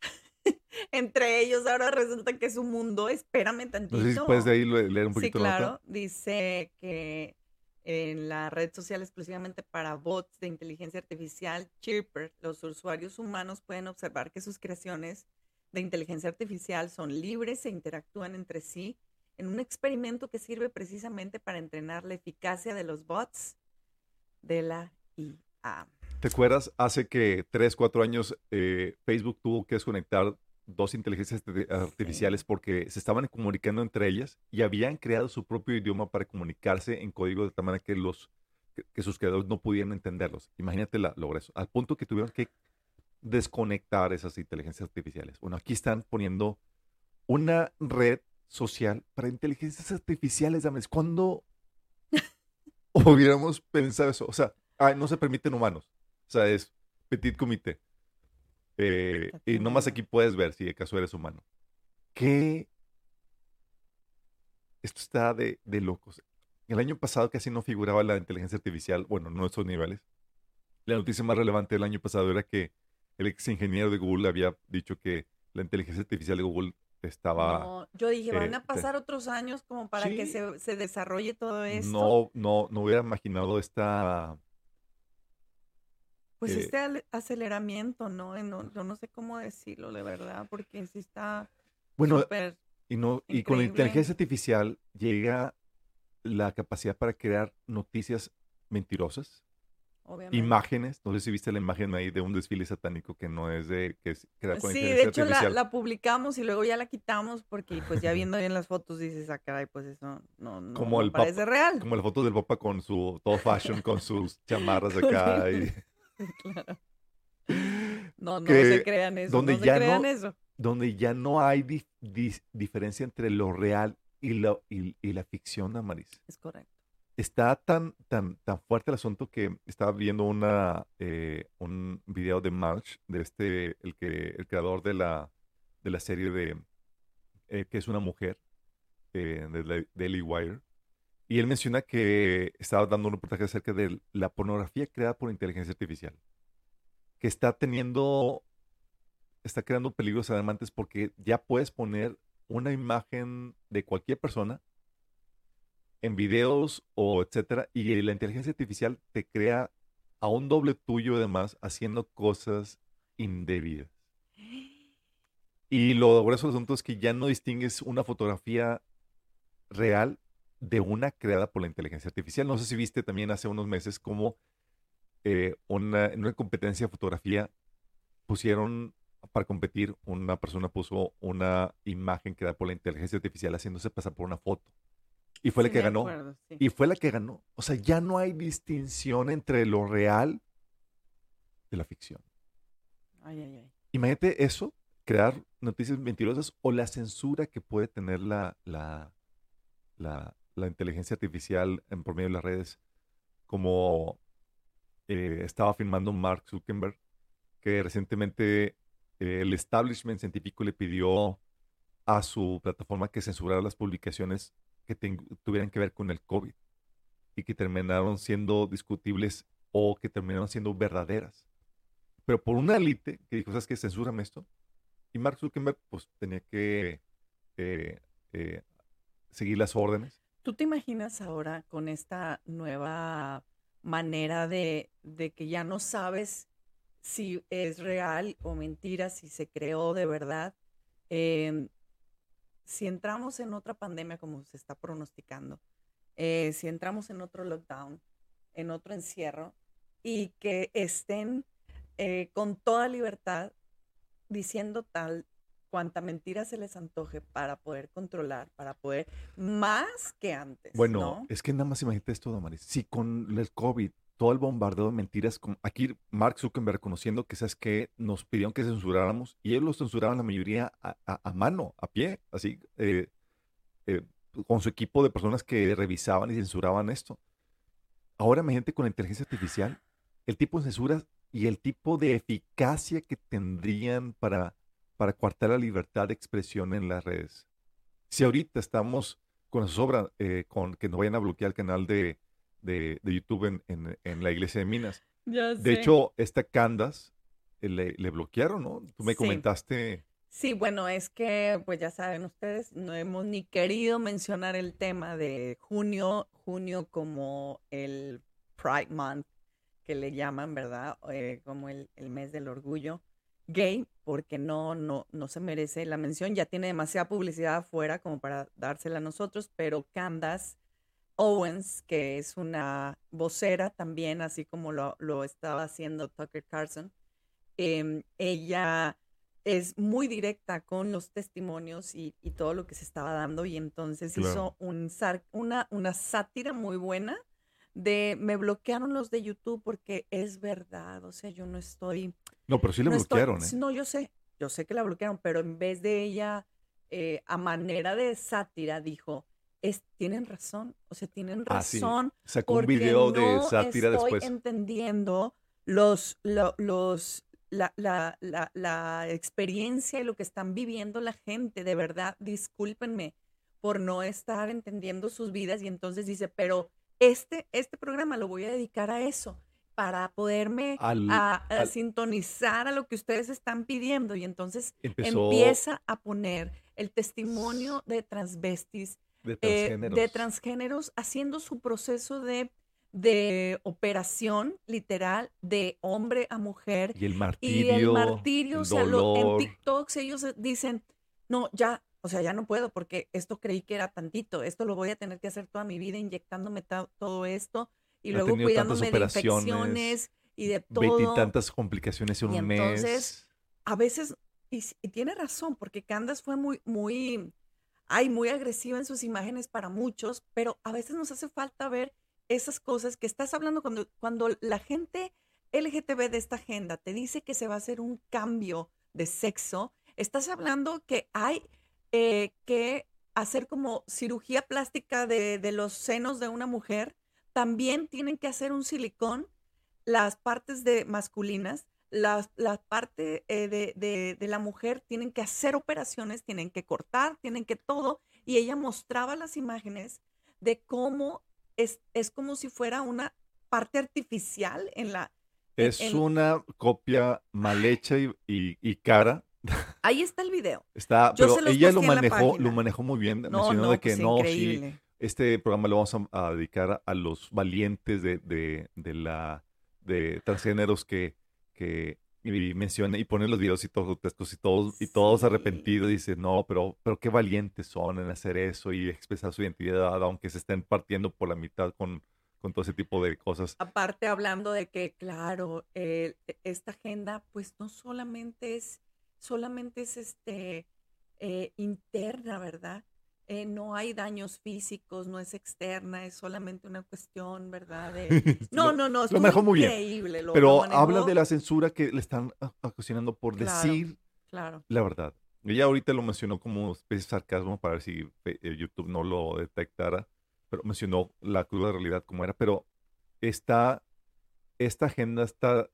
<laughs> entre ellos, ahora resulta que es un mundo, espérame tantito. No sé si puedes de ahí le- leer un Sí, poquito la nota. claro. Dice que en la red social exclusivamente para bots de inteligencia artificial, Chirper, los usuarios humanos pueden observar que sus creaciones de inteligencia artificial son libres e interactúan entre sí en un experimento que sirve precisamente para entrenar la eficacia de los bots de la IA. ¿Te acuerdas? Hace que 3, 4 años eh, Facebook tuvo que desconectar dos inteligencias arti- artificiales porque se estaban comunicando entre ellas y habían creado su propio idioma para comunicarse en código de tal manera que, los, que, que sus creadores no pudieran entenderlos. Imagínate la, lo grueso. Al punto que tuvieron que desconectar esas inteligencias artificiales. Bueno, aquí están poniendo una red social para inteligencias artificiales. Dame, ¿Cuándo <laughs> hubiéramos pensado eso? O sea, ay, no se permiten humanos. O sea, es petit comité. Eh, y nomás aquí puedes ver si de caso eres humano. ¿Qué? Esto está de, de locos. El año pasado casi no figuraba la inteligencia artificial, bueno, no estos niveles. La noticia más relevante del año pasado era que el ex ingeniero de Google había dicho que la inteligencia artificial de Google estaba... No, yo dije, van eh, a pasar otros años como para que se, se desarrolle todo esto. No, no, no hubiera imaginado esta... Pues eh, este aceleramiento, ¿no? Eh, no, Yo no sé cómo decirlo, de verdad, porque sí está Bueno, súper... y, no, y con la inteligencia artificial llega la capacidad para crear noticias mentirosas, Obviamente. imágenes. No sé si viste la imagen ahí de un desfile satánico que no es de que es creada con Sí, de hecho la, publicamos y luego ya la quitamos porque pues ya <laughs> viendo bien las fotos dices, ah, caray, pues eso no, no, Como no el papa- parece real. Como la foto del Papa con su todo fashion, con sus <laughs> chamarras acá. y- <laughs> Claro. No, no Que se crean eso, donde no se ya crean no- eso. donde ya no hay di- diferencia entre lo real y, lo, y, y la ficción, Amaris. Es correcto. Está tan, tan, tan fuerte el asunto que estaba viendo una, eh, un video de March, de este, el, que, el creador de la, de la serie de, eh, que es una mujer, eh, de Daily Wire, y él menciona que estaba dando un reportaje acerca de la pornografía creada por inteligencia artificial, que está teniendo está creando peligros alarmantes porque ya puedes poner una imagen de cualquier persona en videos o etcétera, y la inteligencia artificial te crea a un doble tuyo además haciendo cosas indebidas. Y lo grueso del asunto es que ya no distingues una fotografía real de una creada por la inteligencia artificial. No sé si viste también hace unos meses cómo eh, una, en una competencia de fotografía pusieron para competir, una persona puso una imagen creada por la inteligencia artificial haciéndose pasar por una foto. Y fue la Sí, que ganó. acuerdo, sí. Y fue la que ganó. O sea, ya no hay distinción entre lo real de la ficción. Ay, ay, ay. Imagínate eso, crear noticias mentirosas o la censura que puede tener la, la, la, la inteligencia artificial por medio de las redes, como eh, estaba afirmando Mark Zuckerberg, que recientemente eh, el establishment científico le pidió a su plataforma que censurara las publicaciones que tuvieran que ver con el COVID y que terminaron siendo discutibles o que terminaron siendo verdaderas. Pero por una élite que dijo, ¿sabes qué? Censúrame esto. Y Mark Zuckerberg pues tenía que eh, seguir las órdenes. ¿Tú te imaginas ahora con esta nueva manera de, que ya no sabes si es real o mentira, si se creó de verdad? Em, si entramos en otra pandemia como se está pronosticando, eh, si entramos en otro lockdown, en otro encierro, y que estén eh, con toda libertad diciendo tal cuanta mentira se les antoje para poder controlar, para poder, más que antes. Bueno, ¿no? es que nada más imagínate esto, Damaris. Si con el COVID, todo el bombardeo de mentiras, con, aquí Mark Zuckerberg reconociendo que, ¿sabes qué? Nos pidieron que censuráramos y ellos lo censuraban la mayoría a, a- a mano, a pie, así, eh, eh, con su equipo de personas que revisaban y censuraban esto. Ahora imagínate con la inteligencia artificial, el tipo de censura y el tipo de eficacia que tendrían para, para coartar la libertad de expresión en las redes. Si ahorita estamos con la sobra, eh, con que nos vayan a bloquear el canal de, de- de YouTube en, en- en la iglesia de Minas. Ya De sé. hecho, esta Candas eh, le, le bloquearon, ¿no? Tú me Sí. comentaste. Sí, bueno, es que, pues ya saben ustedes, no hemos ni querido mencionar el tema de junio, junio como el Pride Month, que le llaman, ¿verdad? Eh, como el, el mes del orgullo gay, porque no, no, no se merece la mención, ya tiene demasiada publicidad afuera como para dársela a nosotros, pero Candace Owens, que es una vocera también, así como lo, lo estaba haciendo Tucker Carlson, em, ella es muy directa con los testimonios y, y todo lo que se estaba dando y entonces Claro. hizo un una, una sátira muy buena de me bloquearon los de YouTube porque es verdad, o sea, yo no estoy... No, pero sí le no estoy- bloquearon, ¿eh? No, yo sé, yo sé que la bloquearon, pero en vez de ella, eh, a manera de sátira, dijo, es, tienen razón, o sea, tienen Ah, sí. razón Sacó un video de no sátira estoy después. entendiendo los, lo- los, la, la, la, la experiencia y lo que están viviendo la gente. De verdad, discúlpenme por no estar entendiendo sus vidas. Y entonces dice, pero este, este programa lo voy a dedicar a eso, para poderme Al- a, a al- sintonizar a lo que ustedes están pidiendo. Y entonces Empezó empieza a poner el testimonio de transvestis de eh, transgéneros. de transgéneros haciendo su proceso de, de operación literal de hombre a mujer y el y martirio, el martirio, o sea, lo- en. TikToks ellos dicen, no, ya, o sea, ya no puedo porque esto creí que era tantito, esto lo voy a tener que hacer toda mi vida inyectándome todo esto y luego cuidándome de infecciones y de Veintitantas todo. complicaciones en Y un entonces, mes. A veces, y, tiene razón, porque Candace fue muy, muy, ay, muy agresiva en sus imágenes para muchos, pero a veces nos hace falta ver esas cosas que estás hablando cuando, cuando la gente LGTB de esta agenda te dice que se va a hacer un cambio de sexo, estás hablando que hay eh, que hacer como cirugía plástica de, de los senos de una mujer, también tienen que hacer un silicón, las partes de masculinas, las- la, parte eh, de, de- de la mujer tienen que hacer operaciones, tienen que cortar, tienen que todo, y ella mostraba las imágenes de cómo es, es como si fuera una parte artificial en la... Es en- una copia mal hecha y, y- y cara Ahí está el video. Está, Yo pero ella lo manejó, lo manejó muy bien. No, mencionó no, de que pues no, sí. Este programa lo vamos a, a dedicar a los valientes de, de, de la de transgéneros que, que y menciona y pone los videos y todos grotescos y todos y todos arrepentidos dice no pero pero qué valientes son en hacer eso y expresar su identidad aunque se estén partiendo por la mitad con, con todo ese tipo de cosas Aparte hablando de que, claro, eh, esta agenda, pues no solamente es, solamente es este eh, interna, ¿verdad? Eh, no hay daños físicos, no es externa, es solamente una cuestión, ¿verdad? <laughs> De... No, no, no, manejó muy bien. increíble. lo- pero habla de la censura que le están ocasionando por Claro. decir Claro. la verdad. Ella ahorita lo mencionó como especie de sarcasmo para ver si eh, eh, YouTube no lo detectara, pero mencionó la cruda realidad como era, pero está, esta agenda está,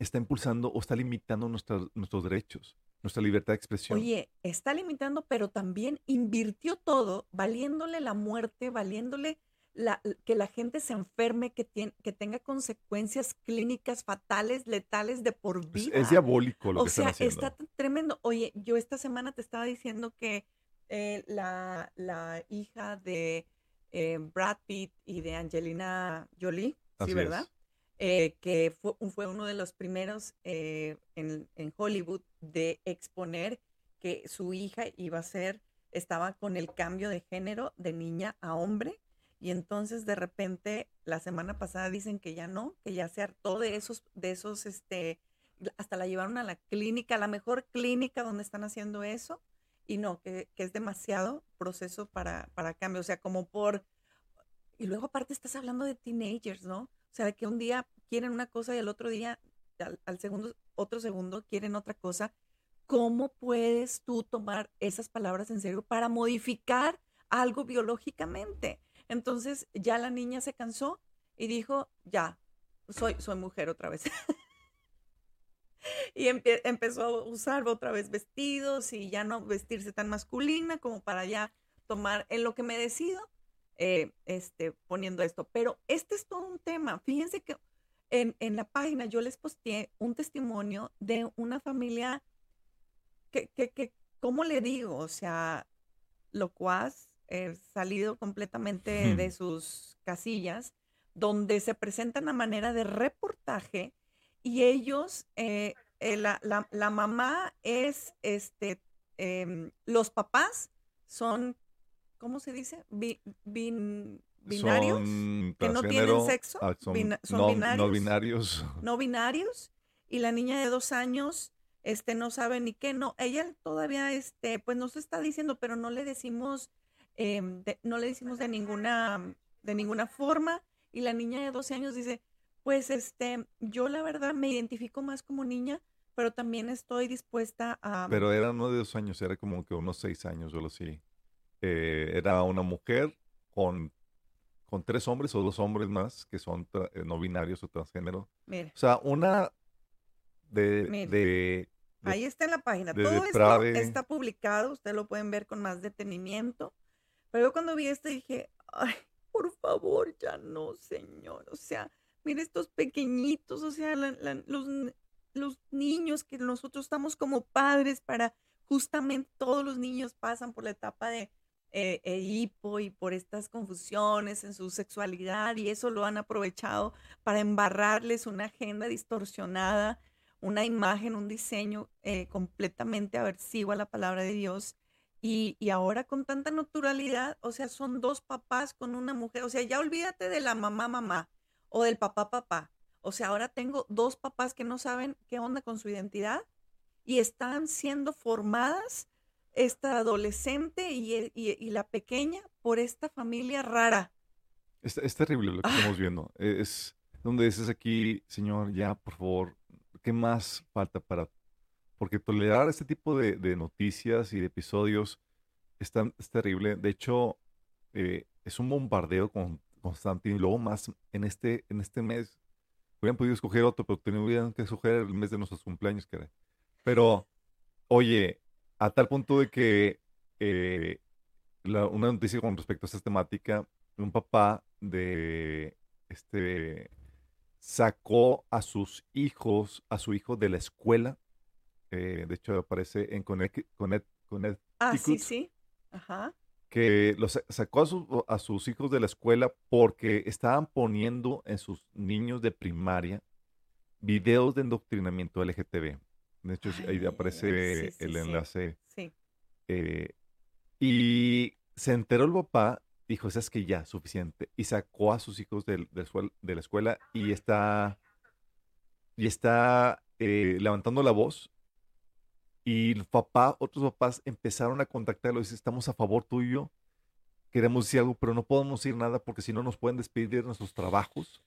está impulsando o está limitando nuestras- nuestros derechos, nuestra libertad de expresión. Oye, está limitando, pero también invirtió todo, valiéndole la muerte, valiéndole la- que la gente se enferme, que, tien- que tenga consecuencias clínicas fatales, letales de por es, vida. es diabólico lo o que sea, están haciendo. está tremendo. Oye, yo esta semana te estaba diciendo que eh, la, la hija de eh, Brad Pitt y de Angelina Jolie, Así ¿sí, es. Eh, que fue, fue uno de los primeros eh, en, en Hollywood de exponer que su hija iba a ser, estaba con el cambio de género de niña a hombre. Y entonces de repente la semana pasada dicen que ya no, que ya se hartó de esos, de esos, este, hasta la llevaron a la clínica, a la mejor clínica donde están haciendo eso, y no, que, que es demasiado proceso para, para cambio, o sea, como por... Y luego aparte estás hablando de teenagers, ¿no? O sea, que un día quieren una cosa y al otro día, al, segundo, otro segundo quieren otra cosa. ¿Cómo puedes tú tomar esas palabras en serio para modificar algo biológicamente? Entonces ya la niña se cansó y dijo, ya, soy, soy mujer otra vez. <laughs> y empezó a usar otra vez vestidos y ya no vestirse tan masculina como para ya tomar en lo que me decido, eh, este, poniendo esto. Pero este es todo un tema. Fíjense que en, en la página yo les posteé un testimonio de una familia que, que, que ¿cómo le digo? O sea, locuaz, eh, salido completamente Hmm. de sus casillas, donde se presentan a manera de reportaje y ellos, eh, eh, la, la- la mamá es, este, em, los papás son, ¿cómo se dice? Bi- bin- binarios, Son que no tienen sexo, ah, son, bina- son no, no binarios. binarios. no binarios, y la niña de dos años, este, no sabe ni qué, no, ella todavía, este, pues nos está diciendo, pero no le decimos, em, de- no le decimos de ninguna, de ninguna forma, y la niña de 12 años dice, pues, este, yo la verdad me identifico más como niña, pero también estoy dispuesta a, Pero era no de dos años, era como que unos seis años, yo lo sí. Eh, era una mujer con, con tres hombres o dos hombres más que son eh, no binarios o transgénero. mire, O sea, una de, Mire. de, de- Ahí está en la página. de Todo esto está publicado, ustedes lo pueden ver con más detenimiento. Pero yo cuando vi esto dije, ay, por favor, ya no, señor. O sea, mire estos pequeñitos, o sea, la- la- los, los niños que nosotros estamos como padres para, justamente todos los niños pasan por la etapa de eh, eh, hipo y por estas confusiones en su sexualidad y eso lo han aprovechado para embarrarles una agenda distorsionada una imagen, un diseño eh, completamente aversivo a la palabra de Dios. Y, y ahora con tanta naturalidad, o sea, son dos papás con una mujer. O sea, ya olvídate de la mamá mamá o del papá papá. O sea, ahora tengo dos papás que no saben qué onda con su identidad y están siendo formadas esta adolescente y, e- y- y la pequeña por esta familia rara. es, es terrible lo que Ah. estamos viendo. Es donde dices aquí, Señor, ya, por favor, ¿qué más falta para...? Porque tolerar este tipo de, de noticias y de episodios es, tan- es terrible. De hecho, eh, es un bombardeo con, constante y luego más en este, en este mes. Hubieran podido escoger otro, pero tuvieran que escoger el mes de nuestros cumpleaños, caray. Pero, oye, a tal punto de que eh, la- una noticia con respecto a esta temática, un papá de este sacó a sus hijos, a su hijo de la escuela eh, de hecho aparece en Connect, Connect, Connect- Ah, sí, sí. Ajá. que los sa- sacó a, sus- a sus hijos de la escuela porque estaban poniendo en sus niños de primaria videos de endoctrinamiento LGTB. De hecho, Ay, ahí aparece ay, sí, sí, el sí. enlace. Sí. eh, y se enteró el papá, dijo, es que ya, suficiente. Y sacó a sus hijos del- de la escuela y está, y está eh, levantando la voz. Y el papá, otros papás empezaron a contactarlo dice, estamos a favor tuyo, queremos decir algo, pero no podemos decir nada porque si no nos pueden despedir de nuestros trabajos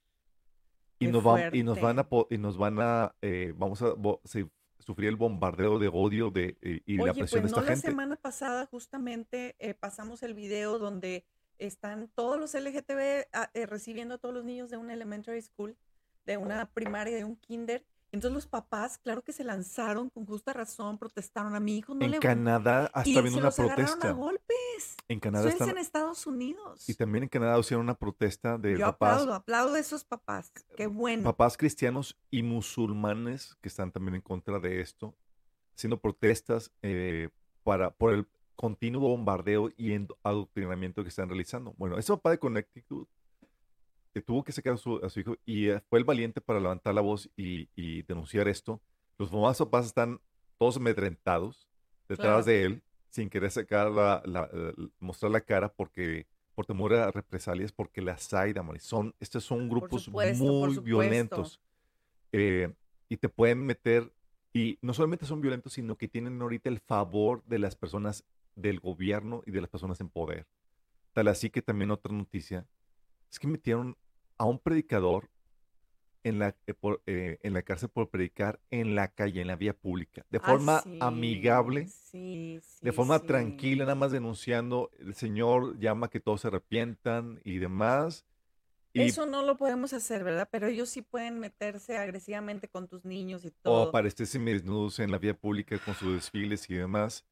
y nos, van, y nos van a, y nos van a, eh, vamos a sufrir el bombardeo de odio de, eh, y la presión pues de no esta la gente. semana pasada justamente eh, pasamos el video donde están todos los LGTB ah, eh, recibiendo a todos los niños de una elementary school, de una primaria, de un kinder. Entonces los papás, claro que se lanzaron con justa razón, protestaron a mi hijo, no En le Canadá hasta y habiendo se una los agarraron a protesta. golpes. En Eso Canadá es están, en Estados Unidos. y también en Canadá hicieron una protesta de Yo papás, aplaudo, aplaudo a esos papás. Qué bueno. papás cristianos y musulmanes que están también en contra de esto, haciendo protestas eh, para, por el continuo bombardeo y en- adoctrinamiento que están realizando. Bueno, ese papá de Connecticut que tuvo que sacar a su, a su hijo y eh, fue el valiente para levantar la voz y, y denunciar esto. Los demás papás están todos amedrentados detrás Claro. de él, sin querer sacar la, la- la- mostrar la cara porque por temor a represalias, porque las hay, Damaris. Son, estos son grupos supuesto, muy violentos eh, y te pueden meter, y no solamente son violentos, sino que tienen ahorita el favor de las personas del gobierno y de las personas en poder. Tal así que también otra noticia es que metieron a un predicador en la, eh, por- eh, en la cárcel por predicar en la calle, en la vía pública, de Ah, forma sí, amigable, sí, de sí, forma sí. tranquila, nada más denunciando, el Señor llama a que todos se arrepientan y demás. Y Eso no lo podemos hacer, ¿verdad? Pero ellos sí pueden meterse agresivamente con tus niños y o todo. aparecer desnudos en la vía pública con sus desfiles y demás.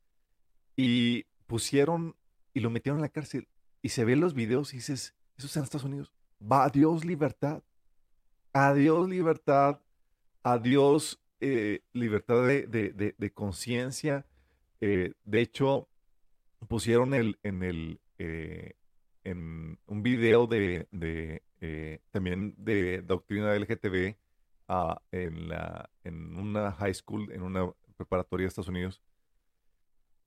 Y pusieron y lo metieron en la cárcel. Y se ven los videos y dices, eso es en Estados Unidos. Va, adiós libertad. Adiós libertad. Adiós eh, libertad de, de- de- conciencia. Eh, de hecho, pusieron el, en el eh, en un video de, de, también de doctrina LGTB ah, en, la, en una high school, en una preparatoria de Estados Unidos.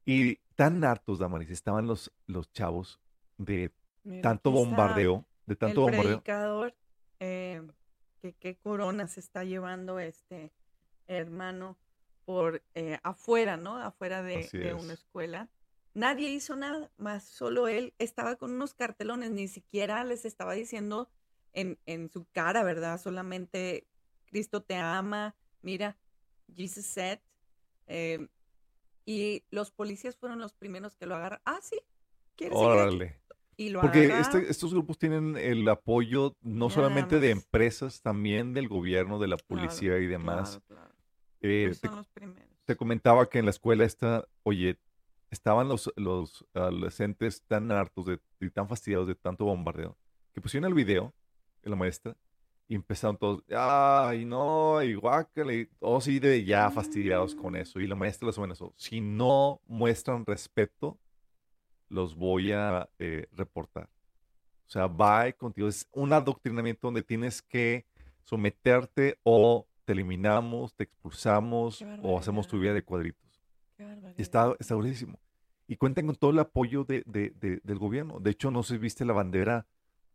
Y tan hartos, Damaris, estaban los, los chavos de Mira, tanto bombardeo, de tanto el bombardeo. eh, que qué corona se está llevando este hermano por eh, afuera, ¿no? Afuera de, una escuela. Nadie hizo nada, más solo él estaba con unos cartelones, ni siquiera les estaba diciendo en, en su cara, ¿verdad? Solamente Cristo te ama, mira, Jesus said. eh, y los policías fueron los primeros que lo agarran. Ah, sí, ¿quieres seguir aquí?" Órale. Y lo Porque este- estos grupos tienen el apoyo no solamente de empresas, también del gobierno, de la Claro, policía y demás. claro, claro. Eh, te, son los primeros. te comentaba que en la escuela esta, oye, estaban los, los adolescentes tan hartos de, y tan fastidiados de tanto bombardeo que pusieron el video de la maestra y empezaron todos, ay, no, y guácala", y todos así de ya fastidiados con eso. Y la maestra les amenazó, si no muestran respeto, los voy a eh, reportar. O sea, va contigo. Es un adoctrinamiento donde tienes que someterte o te eliminamos, te expulsamos o hacemos tu vida de cuadritos. Está, está durísimo. Y cuentan con todo el apoyo de, de- de- del gobierno. De hecho, no si viste la bandera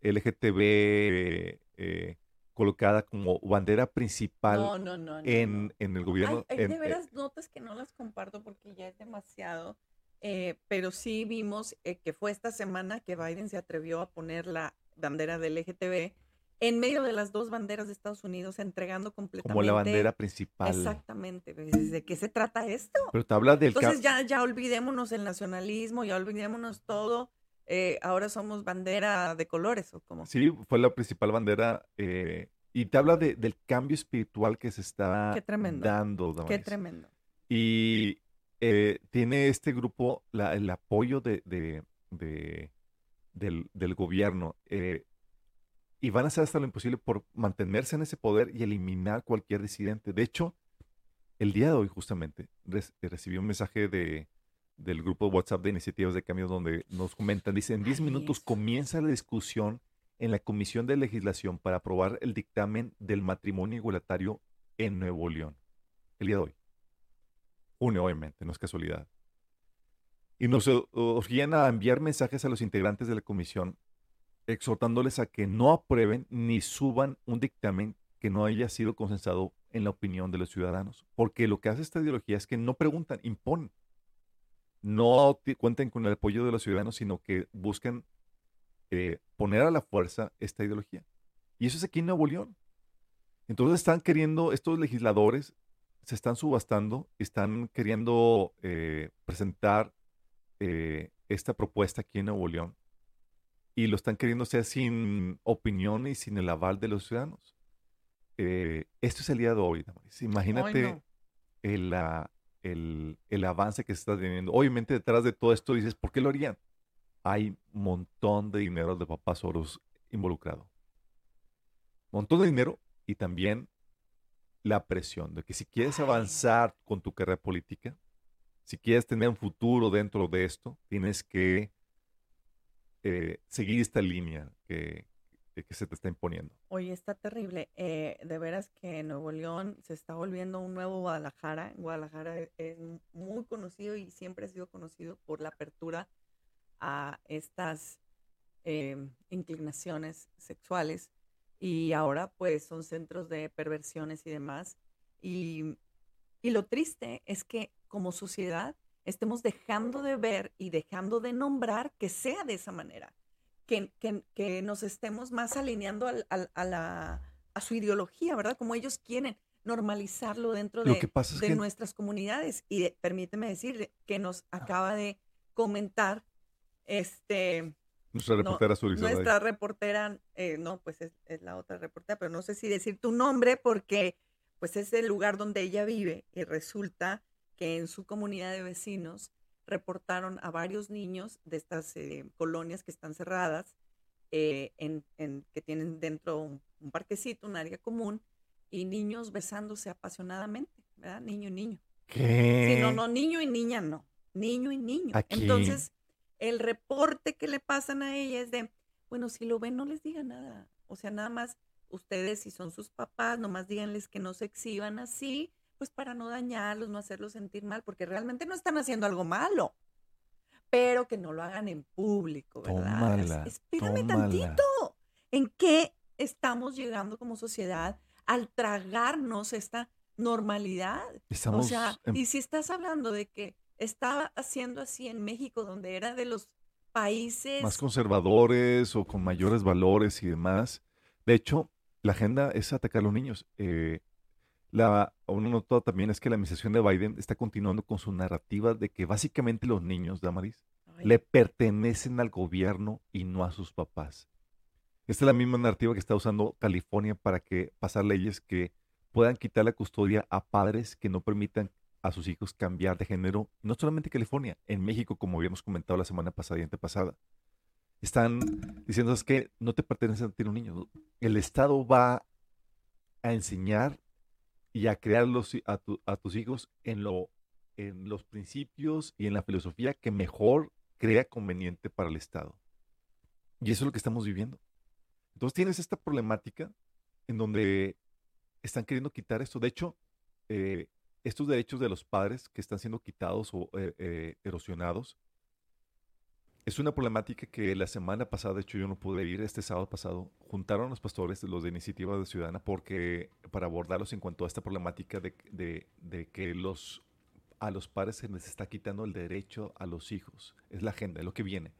LGTB eh, eh, colocada como bandera principal No, no, no, no, en, en el gobierno. Hay, hay en- de eh, veras notas que no las comparto porque ya es demasiado, eh, pero sí vimos eh, que fue esta semana que Biden se atrevió a poner la bandera del LGTB en medio de las dos banderas de Estados Unidos, entregando completamente. como la bandera principal. Exactamente. pues, ¿De qué se trata esto? Pero te habla del... Entonces ya, ya olvidémonos el nacionalismo, ya olvidémonos todo. eh, ahora somos bandera de colores o como. Sí, fue la principal bandera. eh, y te habla de- del cambio espiritual que se está Qué tremendo. dando. Qué tremendo. Y eh, tiene este grupo la- el apoyo de, de- de- del, del gobierno. eh, y van a hacer hasta lo imposible por mantenerse en ese poder y eliminar cualquier disidente. De hecho, el día de hoy justamente res- recibí un mensaje de, del grupo de WhatsApp de Iniciativas de Cambio donde nos comentan, dice, en 10 Ay, minutos comienza la discusión en la Comisión de Legislación para aprobar el dictamen del matrimonio igualitario en Nuevo León. El día de hoy. Junio, obviamente, no es casualidad. Y nos eh, urgían a enviar mensajes a los integrantes de la comisión exhortándoles a que no aprueben ni suban un dictamen que no haya sido consensado en la opinión de los ciudadanos. Porque lo que hace esta ideología es que no preguntan, imponen. No cuentan con el apoyo de los ciudadanos, sino que buscan eh, poner a la fuerza esta ideología. Y eso es aquí en Nuevo León. Entonces están queriendo, estos legisladores se están subastando, están queriendo eh, presentar eh, esta propuesta aquí en Nuevo León y lo están queriendo hacer sin opinión y sin el aval de los ciudadanos. Eh, esto es el día de hoy, Damaris. Imagínate no. el, ah, el- el avance que se está teniendo. Obviamente detrás de todo esto dices, ¿por qué lo harían? Hay un montón de dinero de papás Soros involucrado. Montón de dinero y también la presión de que si quieres avanzar con tu carrera política, si quieres tener un futuro dentro de esto, tienes que eh, seguir esta línea que, que se te está imponiendo. Oye, está terrible. Eh, de veras que Nuevo León se está volviendo un nuevo Guadalajara. Guadalajara es muy conocido y siempre ha sido conocido por la apertura a estas eh, inclinaciones sexuales. Y ahora pues son centros de perversiones y demás. Y, y lo triste es que como sociedad estemos dejando de ver y dejando de nombrar que sea de esa manera que, que- que nos estemos más alineando al- al- a, la, a su ideología, ¿verdad? Como ellos quieren normalizarlo dentro de, que- nuestras comunidades. Y de- permíteme decir que nos acaba de comentar este Nuestra no, reportera Surizada. nuestra reportera, eh, no, pues es, es la otra reportera, pero no sé si decir tu nombre porque pues es el lugar donde ella vive y resulta que en su comunidad de vecinos reportaron a varios niños de estas eh, colonias que están cerradas, eh, en, en- que tienen dentro un, un parquecito, un área común, y niños besándose apasionadamente, ¿verdad? Niño y niño. ¿Qué? Sí, no, no, niño y niña no. Niño y niño. Aquí. Entonces, el reporte que le pasan a ella es de, bueno, si lo ven, no les diga nada. O sea, nada más ustedes, si son sus papás, nomás díganles que no se exhiban así, pues para no dañarlos, no hacerlos sentir mal, porque realmente no están haciendo algo malo. Pero que no lo hagan en público, ¿verdad? Tómala, Espérame tómala. tantito. ¿En qué estamos llegando como sociedad al tragarnos esta normalidad? Estamos o sea, en- y si estás hablando de que estaba haciendo así en México, donde era de los países más conservadores o con mayores valores y demás. De hecho, la agenda es atacar a los niños. Eh, la, uno notó también es que la administración de Biden está continuando con su narrativa de que básicamente los niños, Damaris, Ay, le pertenecen al gobierno y no a sus papás. Esta es la misma narrativa que está usando California para que pasar leyes que puedan quitar la custodia a padres que no permitan a sus hijos cambiar de género. No solamente California, en México, como habíamos comentado la semana pasada y antepasada. Están diciendo que no te pertenece a ti un niño. El Estado va a enseñar y a crear los- a, tu- a tus hijos en, lo, en los principios y en la filosofía que mejor crea conveniente para el Estado. Y eso es lo que estamos viviendo. Entonces tienes esta problemática en donde están queriendo quitar esto. De hecho, eh, estos derechos de los padres que están siendo quitados o eh, eh, erosionados, es una problemática que la semana pasada, de hecho yo no pude ir, este sábado pasado, juntaron los pastores, los de Iniciativa de Ciudadana, porque para abordarlos en cuanto a esta problemática de, que los, a los padres se les está quitando el derecho a los hijos. Es la agenda, es lo que viene,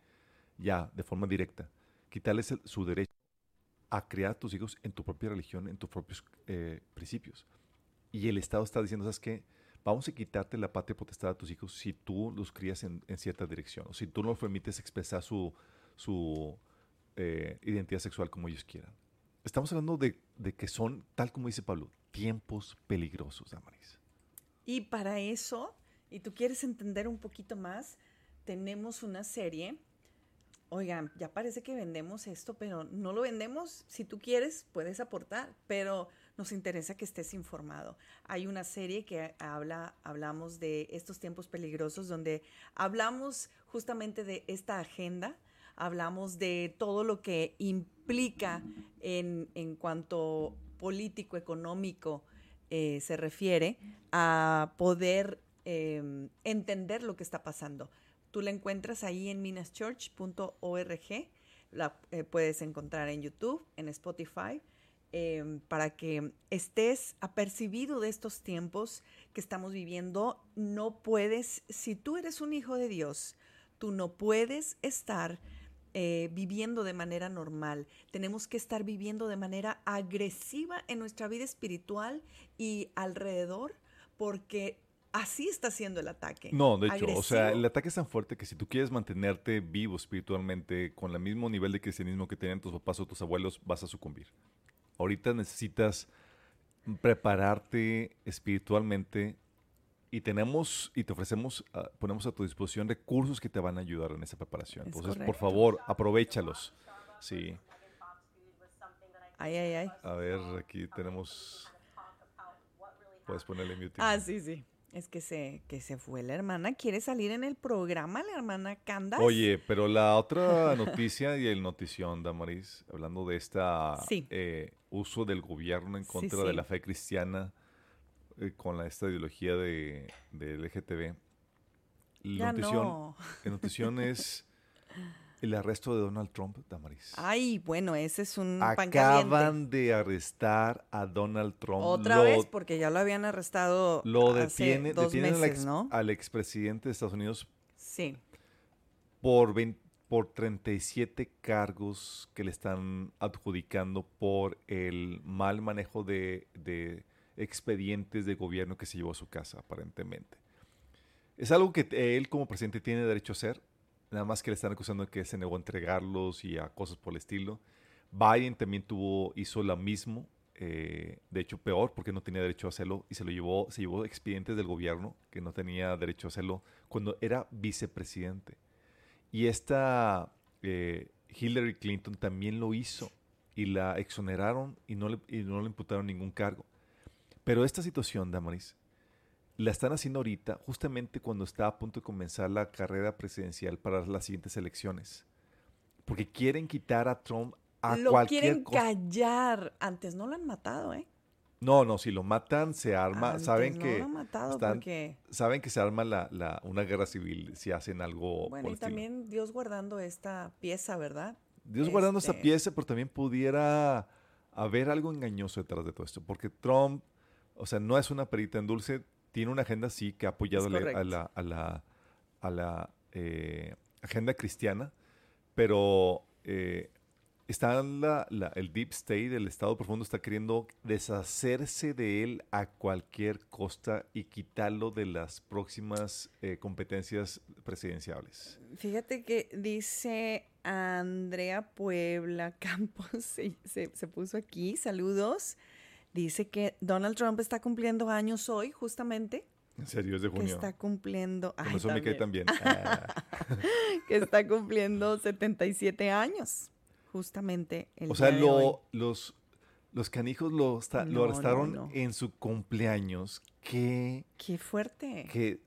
ya, de forma directa. Quitarles el- su derecho a criar a tus hijos en tu propia religión, en tus propios eh, principios. Y el Estado está diciendo, ¿sabes qué? Vamos a quitarte la patria potestad a tus hijos si tú los crías en, en cierta dirección, o si tú no les permites expresar su, su eh, identidad sexual como ellos quieran. Estamos hablando de, de que son, tal como dice Pablo, tiempos peligrosos, Damaris. Y para eso, y tú quieres entender un poquito más, tenemos una serie. Oigan, ya parece que vendemos esto, pero no lo vendemos. Si tú quieres, puedes aportar. Pero nos interesa que estés informado. Hay una serie que habla, hablamos de estos tiempos peligrosos, donde hablamos justamente de esta agenda, hablamos de todo lo que implica en, en cuanto político, económico eh, se refiere a poder eh, entender lo que está pasando. Tú la encuentras ahí en minaschurch.org, la eh, puedes encontrar en YouTube, en Spotify, eh, para que estés apercibido de estos tiempos que estamos viviendo. No puedes, si tú eres un hijo de Dios, tú no puedes estar eh, viviendo de manera normal. Tenemos que estar viviendo de manera agresiva en nuestra vida espiritual y alrededor porque así está siendo el ataque. No, de hecho, o sea, el ataque es tan fuerte que si tú quieres mantenerte vivo espiritualmente con el mismo nivel de cristianismo que tenían tus papás o tus abuelos, vas a sucumbir. Ahorita necesitas prepararte espiritualmente y tenemos y te ofrecemos, ah, ponemos a tu disposición recursos que te van a ayudar en esa preparación. Es Entonces, por favor, aprovechalos. Sí. Ay, ay, ay. A ver, aquí tenemos. Puedes ponerle mute. Ah, sí, sí. Es que se, que se fue la hermana. ¿Quiere salir en el programa la hermana Candace? Oye, pero la otra <laughs> noticia y el notición, Damaris, hablando de esta Sí. eh, uso del gobierno en Sí, contra de la fe cristiana eh, con la, esta ideología de, de LGTB. La notición, no. <laughs> notición es el arresto de Donald Trump, Damaris. Ay, bueno, ese es un pan caliente. Acaban de arrestar a Donald Trump. Otra Lo- vez, porque ya lo habían arrestado Lo hace detiene, dos detienen al, ex- ¿no? al expresidente de Estados Unidos Sí. por, 20 por 37 cargos que le están adjudicando por el mal manejo de, de expedientes de gobierno que se llevó a su casa, aparentemente. Es algo que él como presidente tiene derecho a hacer, nada más que le están acusando que se negó a entregarlos y a cosas por el estilo. Biden también tuvo, hizo lo mismo, eh, de hecho peor porque no tenía derecho a hacerlo y se lo llevó, se llevó expedientes del gobierno que no tenía derecho a hacerlo cuando era vicepresidente. Y esta eh, Hillary Clinton también lo hizo y la exoneraron y no le, y no le imputaron ningún cargo. Pero esta situación, Damaris, la están haciendo ahorita, justamente cuando está a punto de comenzar la carrera presidencial para las siguientes elecciones. Porque quieren quitar a Trump a lo cualquier quieren callar. Antes no lo han matado, ¿eh? No, no, si lo matan, se arma. Antes saben no que. lo han matado están- porque- Saben que se arma la, la- una guerra civil si hacen algo. Bueno, y estilo. también Dios guardando esta pieza, ¿verdad? Dios guardando esta Este, pieza, pero también pudiera haber algo engañoso detrás de todo esto. Porque Trump, o sea, no es una perita en dulce, tiene una agenda sí que ha apoyado a la, a la, a la, a la, eh, agenda cristiana, pero eh, está la, la- el deep state, el estado profundo, está queriendo deshacerse de él a cualquier costa y quitarlo de las próximas eh, competencias presidenciales. Fíjate que dice Andrea Puebla Campos, <laughs> se, se- se puso aquí, saludos. Dice que Donald Trump está cumpliendo años hoy, justamente. En serio, es de Que junio. está cumpliendo. Ay, eso me cae también. Ah. <laughs> que está cumpliendo 77 años. Justamente el o sea, día de hoy. lo- los, los canijos lo, está- lo No, arrestaron no, no. en su cumpleaños. Qué, Qué fuerte. qué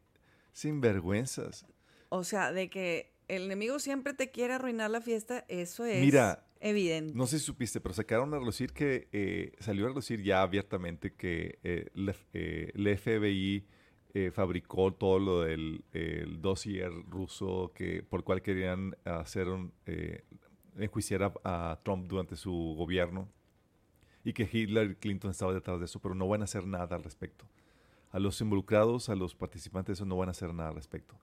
sinvergüenzas. O sea, de que el enemigo siempre te quiere arruinar la fiesta, eso es Mira, evidente. No sé si supiste, pero sacaron a relucir que eh, salió a relucir ya abiertamente que eh, F- eh, FBI eh, fabricó todo lo del el dossier ruso que por cual querían hacer un, eh, enjuiciar a, Trump durante su gobierno y que Hillary Clinton estaba detrás de eso, pero no van a hacer nada al respecto. A los involucrados, a los participantes eso no van a hacer nada al respecto.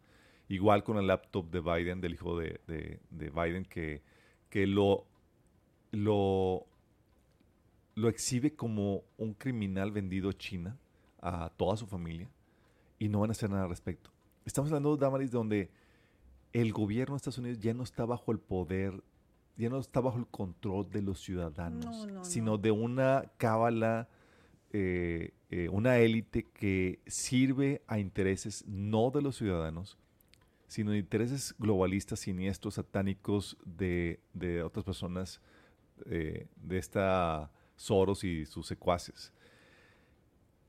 Igual con el laptop de Biden, del hijo de, de- de Biden, que, que lo, lo, lo exhibe como un criminal vendido a China, a toda su familia, y no van a hacer nada al respecto. Estamos hablando, Damaris, donde el gobierno de Estados Unidos ya no está bajo el poder, ya no está bajo el control de los ciudadanos, No, no, sino no. de una cábala, eh, eh, una élite que sirve a intereses no de los ciudadanos, sino de intereses globalistas, siniestros, satánicos de, de otras personas, eh, de esta Soros y sus secuaces.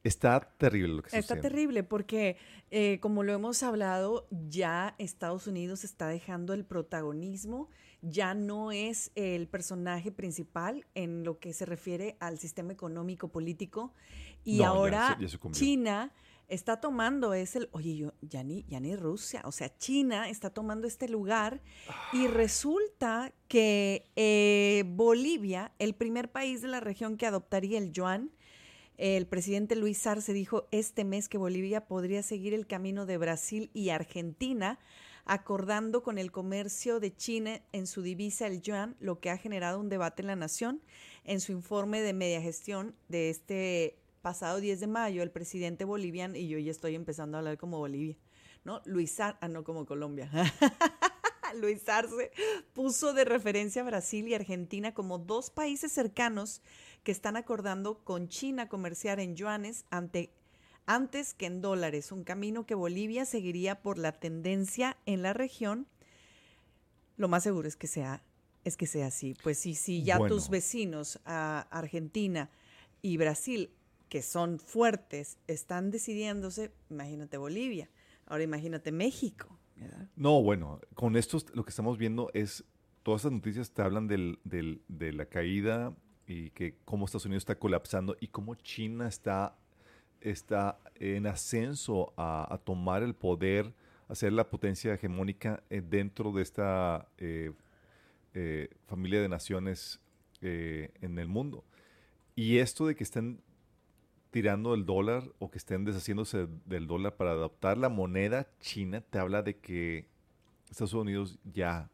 Está terrible lo que está, Está sucediendo. terrible porque, eh, como lo hemos hablado, ya Estados Unidos está dejando el protagonismo, ya no es el personaje principal en lo que se refiere al sistema económico político y No, ya ahora se- ya sucumbió. China está tomando es el, oye, yo ya ni, ya ni Rusia, o sea, China está tomando este lugar y resulta que eh, Bolivia, el primer país de la región que adoptaría el yuan, el presidente Luis Arce dijo este mes que Bolivia podría seguir el camino de Brasil y Argentina, acordando con el comercio de China en su divisa el yuan, lo que ha generado un debate en la nación. En su informe de media gestión de este pasado 10 de mayo, el presidente boliviano, y yo ya estoy empezando a hablar como Bolivia, ¿no? Luis Arce, ah, no como Colombia. <laughs> Luis Arce puso de referencia a Brasil y Argentina como dos países cercanos que están acordando con China comerciar en yuanes ante, antes que en dólares, un camino que Bolivia seguiría por la tendencia en la región. Lo más seguro es que sea, es que sea así. Pues sí, sí, ya Bueno. tus vecinos, a Argentina y Brasil, que son fuertes, están decidiéndose, imagínate Bolivia, ahora imagínate México. No, bueno, con esto lo que estamos viendo es, todas estas noticias te hablan del, de la caída y que cómo Estados Unidos está colapsando y cómo China está, está en ascenso a, tomar el poder, a ser la potencia hegemónica eh, dentro de esta eh, eh, familia de naciones en el mundo. Y esto de que estén tirando el dólar o que estén deshaciéndose del dólar para adoptar la moneda china, te habla de que Estados Unidos ya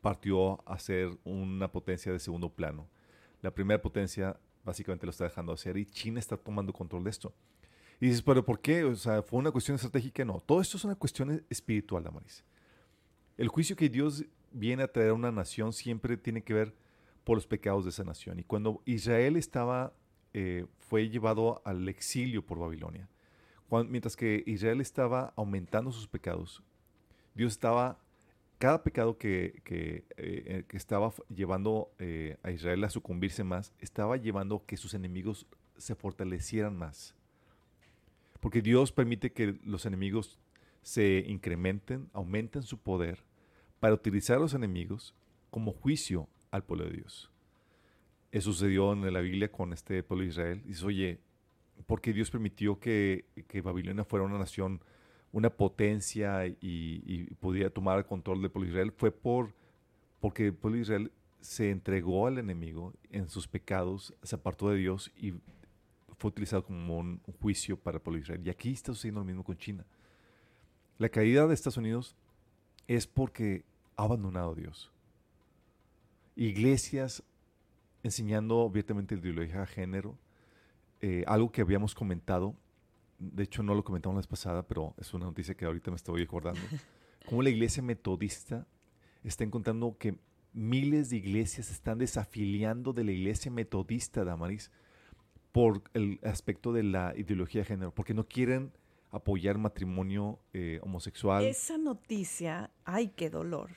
partió a ser una potencia de segundo plano. La primera potencia básicamente lo está dejando hacer y China está tomando control de esto. Y dices, pero ¿por qué? O sea, ¿fue una cuestión estratégica? No, todo esto es una cuestión espiritual, Damaris. El juicio que Dios viene a traer a una nación siempre tiene que ver por los pecados de esa nación. Y cuando Israel estaba, eh, fue llevado al exilio por Babilonia, mientras que Israel estaba aumentando sus pecados, Dios estaba, cada pecado que, que, eh, estaba llevando eh, a Israel a sucumbirse más, estaba llevando que sus enemigos se fortalecieran más. Porque Dios permite que los enemigos se incrementen, aumenten su poder para utilizar a los enemigos como juicio al pueblo de Dios. Eso sucedió en la Biblia con este pueblo de Israel. Dices, oye, ¿por qué Dios permitió que, que Babilonia fuera una nación, una potencia y, y pudiera tomar el control del pueblo de Israel? Fue por, porque el pueblo de Israel se entregó al enemigo en sus pecados, se apartó de Dios y fue utilizado como un, un juicio para el pueblo de Israel. Y aquí está sucediendo lo mismo con China. La caída de Estados Unidos es porque ha abandonado a Dios. Iglesias enseñando abiertamente la ideología de género, eh, algo que habíamos comentado, de hecho no lo comentamos la vez pasada, pero es una noticia que ahorita me estoy acordando, <laughs> cómo la iglesia metodista está encontrando que miles de iglesias están desafiliando de la iglesia metodista, Damaris, por el aspecto de la ideología de género, porque no quieren apoyar matrimonio eh, homosexual. Esa noticia, ay, qué dolor,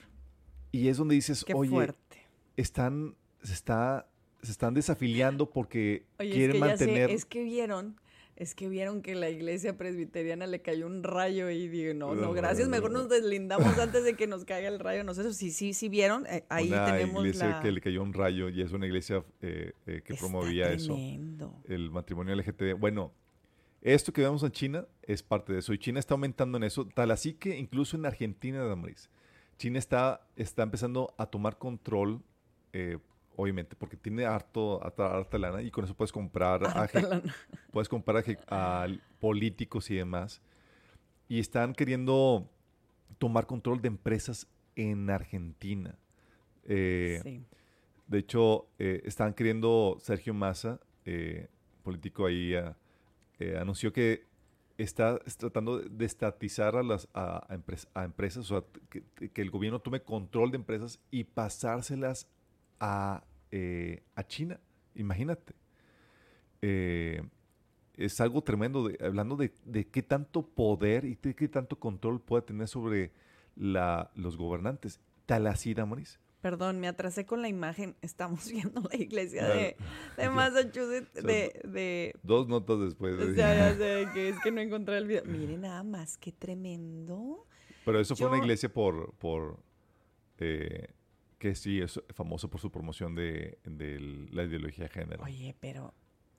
y es donde dices, qué oye, fuerte. están, se, está, se están desafiliando porque Oye, quieren es que ya sé, mantener... es que vieron, es que vieron que la iglesia presbiteriana le cayó un rayo y digo, no, no, gracias, mejor nos deslindamos <laughs> antes de que nos caiga el rayo. No sé si sí, sí vieron, eh, ahí una tenemos iglesia la... que le cayó un rayo y es una iglesia eh, eh, que Está promovía eso, el matrimonio LGTB. Bueno, esto que vemos en China es parte de eso y China está aumentando en eso, tal así que incluso en Argentina, Damaris, China está, está empezando a tomar control, eh, obviamente, porque tiene harto, harta, harta lana y con eso puedes comprar, <laughs> a, puedes comprar a, políticos y demás. Y están queriendo tomar control de empresas en Argentina. Eh, Sí. De hecho, eh, están queriendo, Sergio Massa, eh, político ahí, anunció que está es tratando de estatizar a las a, a empres- a empresas, o sea, que, que el gobierno tome control de empresas y pasárselas a, eh, a China. Imagínate. Eh, es algo tremendo, de- hablando de, de qué tanto poder y de qué tanto control puede tener sobre la- los gobernantes. Tal así, Damaris, Perdón, me atrasé con la imagen. <laughs> Estamos viendo la iglesia Claro. de, de. <laughs> Massachusetts. O sea, De, de, Dos notas después. o sea, ya sé <laughs> que es que no encontré el video. Miren nada más, qué tremendo. Pero eso fue una iglesia por, por eh, que sí es famoso por su promoción de, de la ideología de género. Oye, pero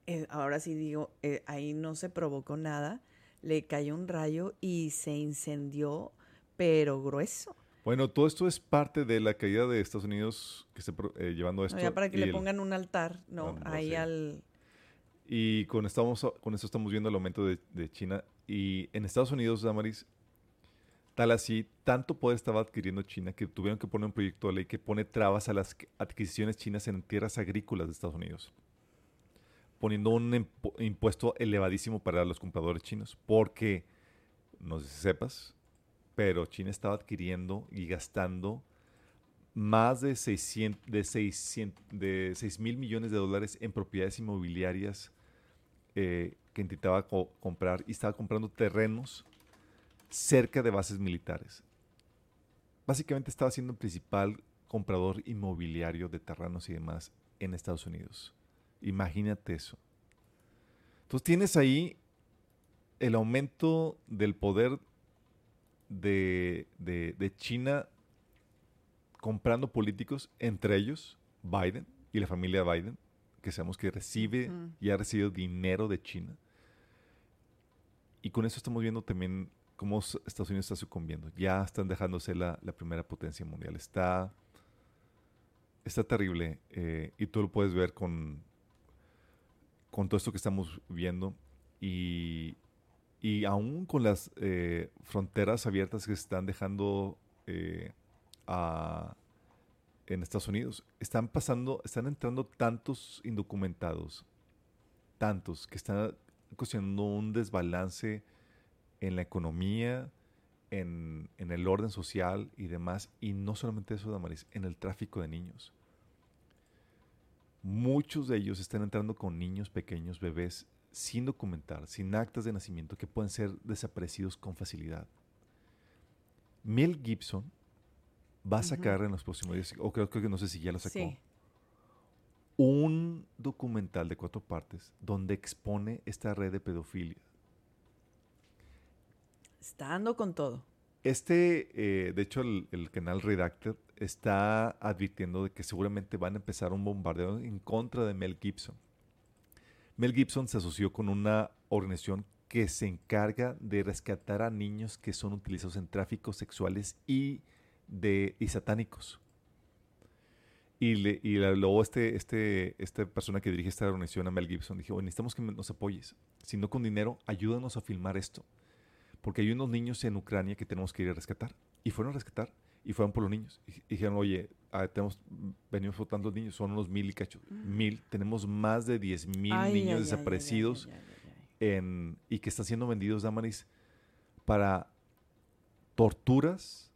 eh, ahora sí digo, eh, ahí no se provocó nada. Le cayó un rayo y se incendió, pero grueso. Bueno, todo esto es parte de la caída de Estados Unidos que está eh, llevando esto. No, ya para que le el- pongan un altar, ¿no? No, no ahí al... Y con, estamos, con eso estamos viendo el aumento de, de China. Y en Estados Unidos, Damaris, tal así, tanto poder estaba adquiriendo China que tuvieron que poner un proyecto de ley que pone trabas a las adquisiciones chinas en tierras agrícolas de Estados Unidos. Poniendo un impu- impuesto elevadísimo para los compradores chinos. Porque, no sé si sepas, pero China estaba adquiriendo y gastando más de 600, de 600, de 6 mil millones de dólares en propiedades inmobiliarias eh, que intentaba co- comprar y estaba comprando terrenos cerca de bases militares. Básicamente estaba siendo el principal comprador inmobiliario de terrenos y demás en Estados Unidos. Imagínate eso. Entonces tienes ahí el aumento del poder de, de- de China comprando políticos, entre ellos Biden y la familia Biden, que sabemos que recibe y ha recibido dinero de China. Y con eso estamos viendo también cómo Estados Unidos está sucumbiendo. Ya están dejándose la, la primera potencia mundial. Está, está terrible. eh, y tú lo puedes ver con, con todo esto que estamos viendo. Y, y aún con las eh, fronteras abiertas que se están dejando eh, a- en Estados Unidos, están pasando, están entrando tantos indocumentados, tantos, que están ocasionando un desbalance en la economía, en, en el orden social y demás. Y no solamente eso, Damaris, en el tráfico de niños. Muchos de ellos están entrando con niños pequeños, bebés, sin documentar, sin actas de nacimiento, que pueden ser desaparecidos con facilidad. Mel Gibson va a sacar en los próximos días, o creo, creo que no sé si ya lo sacó, Sí. un documental de cuatro partes donde expone esta red de pedofilia. Está dando con todo. Este, eh, de hecho, el, el canal Redacted está advirtiendo de que seguramente van a empezar un bombardeo en contra de Mel Gibson. Mel Gibson se asoció con una organización que se encarga de rescatar a niños que son utilizados en tráficos sexuales y, de, y satánicos. Y, le- y la- luego este, este, esta persona que dirige esta organización, a Mel Gibson, dijo, "Oye, necesitamos que nos apoyes. Si no con dinero, ayúdanos a filmar esto porque hay unos niños en Ucrania que tenemos que ir a rescatar. Y fueron a rescatar y fueron por los niños. Y y dijeron, oye, ah, tenemos, venimos votando los niños, son unos mil y cacho. Mil, tenemos más de 10 mil Ay, niños ay, desaparecidos ay. En, y que están siendo vendidos, Damaris, para torturas,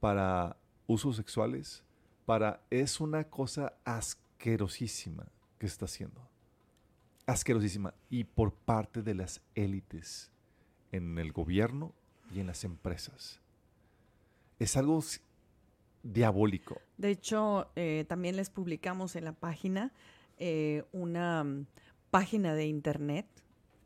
para usos sexuales, para... Es una cosa asquerosísima que se está haciendo. Asquerosísima. Y por parte de las élites en el gobierno y en las empresas. Es algo diabólico. De hecho, eh, también les publicamos en la página eh, una mm, página de internet.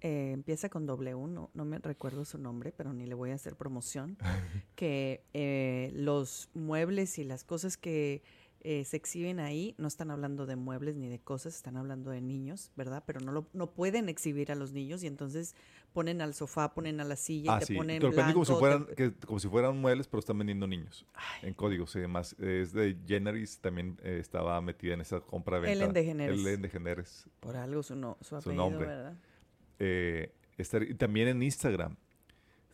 eh, empieza con W, no, no me recuerdo su nombre, pero ni le voy a hacer promoción. <laughs> que los muebles y las cosas que eh, se exhiben ahí no están hablando de muebles ni de cosas, están hablando de niños, ¿verdad? Pero no, lo, no pueden exhibir a los niños y entonces ponen al sofá, ponen a la silla Ah, te sí. ponen Te venden como si, blanco, fueran, te- que- como si fueran muebles, pero están vendiendo niños. En códigos y demás. Es de Generis, también eh, estaba metida en esa compra-venta. Ellen DeGeneres. Ellen DeGeneres. Por algo su, no, su Su apellido, nombre. ¿verdad? Eh, estar- también en Instagram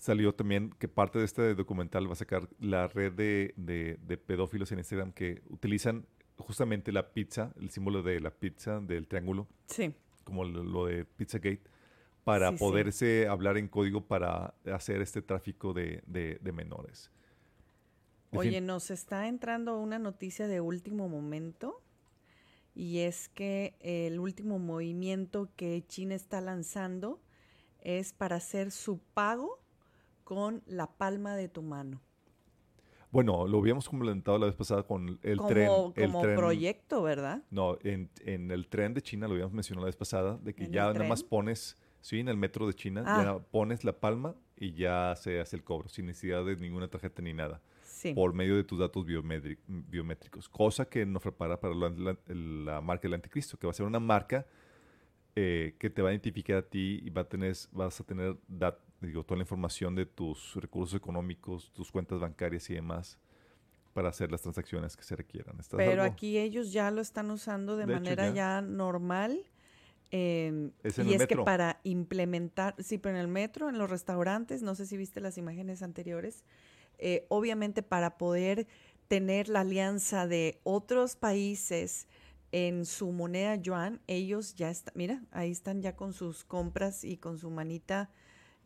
salió también que parte de este documental va a sacar la red de, de- de pedófilos en Instagram que utilizan justamente la pizza, el símbolo de la pizza, del triángulo, Sí. como lo, lo de Pizzagate, para Sí, sí. poderse hablar en código para hacer este tráfico de, de- de menores. Oye, nos está entrando una noticia de último momento y es que el último movimiento que China está lanzando es para hacer su pago con la palma de tu mano. Bueno, lo habíamos complementado la vez pasada con el como tren. el como tren- proyecto, ¿verdad? No, en, en el tren de China, lo habíamos mencionado la vez pasada, de que ¿En ya nada más pones, sí, en el metro de China, Ah. ya pones la palma y ya se hace el cobro, sin necesidad de ninguna tarjeta ni nada, Sí. por medio de tus datos biométricos. Cosa que nos prepara para la, la- la marca del anticristo, que va a ser una marca eh, que te va a identificar a ti y va a tener, vas a tener dat- digo, toda la información de tus recursos económicos, tus cuentas bancarias y demás para hacer las transacciones que se requieran. ¿Estás Pero algo? aquí ellos ya lo están usando de, De hecho, manera ya. ya, normal. eh, Es y es que para implementar, sí, pero en el metro, en los restaurantes, no sé si viste las imágenes anteriores, eh, obviamente para poder tener la alianza de otros países en su moneda yuan, ellos ya están, mira, ahí están ya con sus compras y con su manita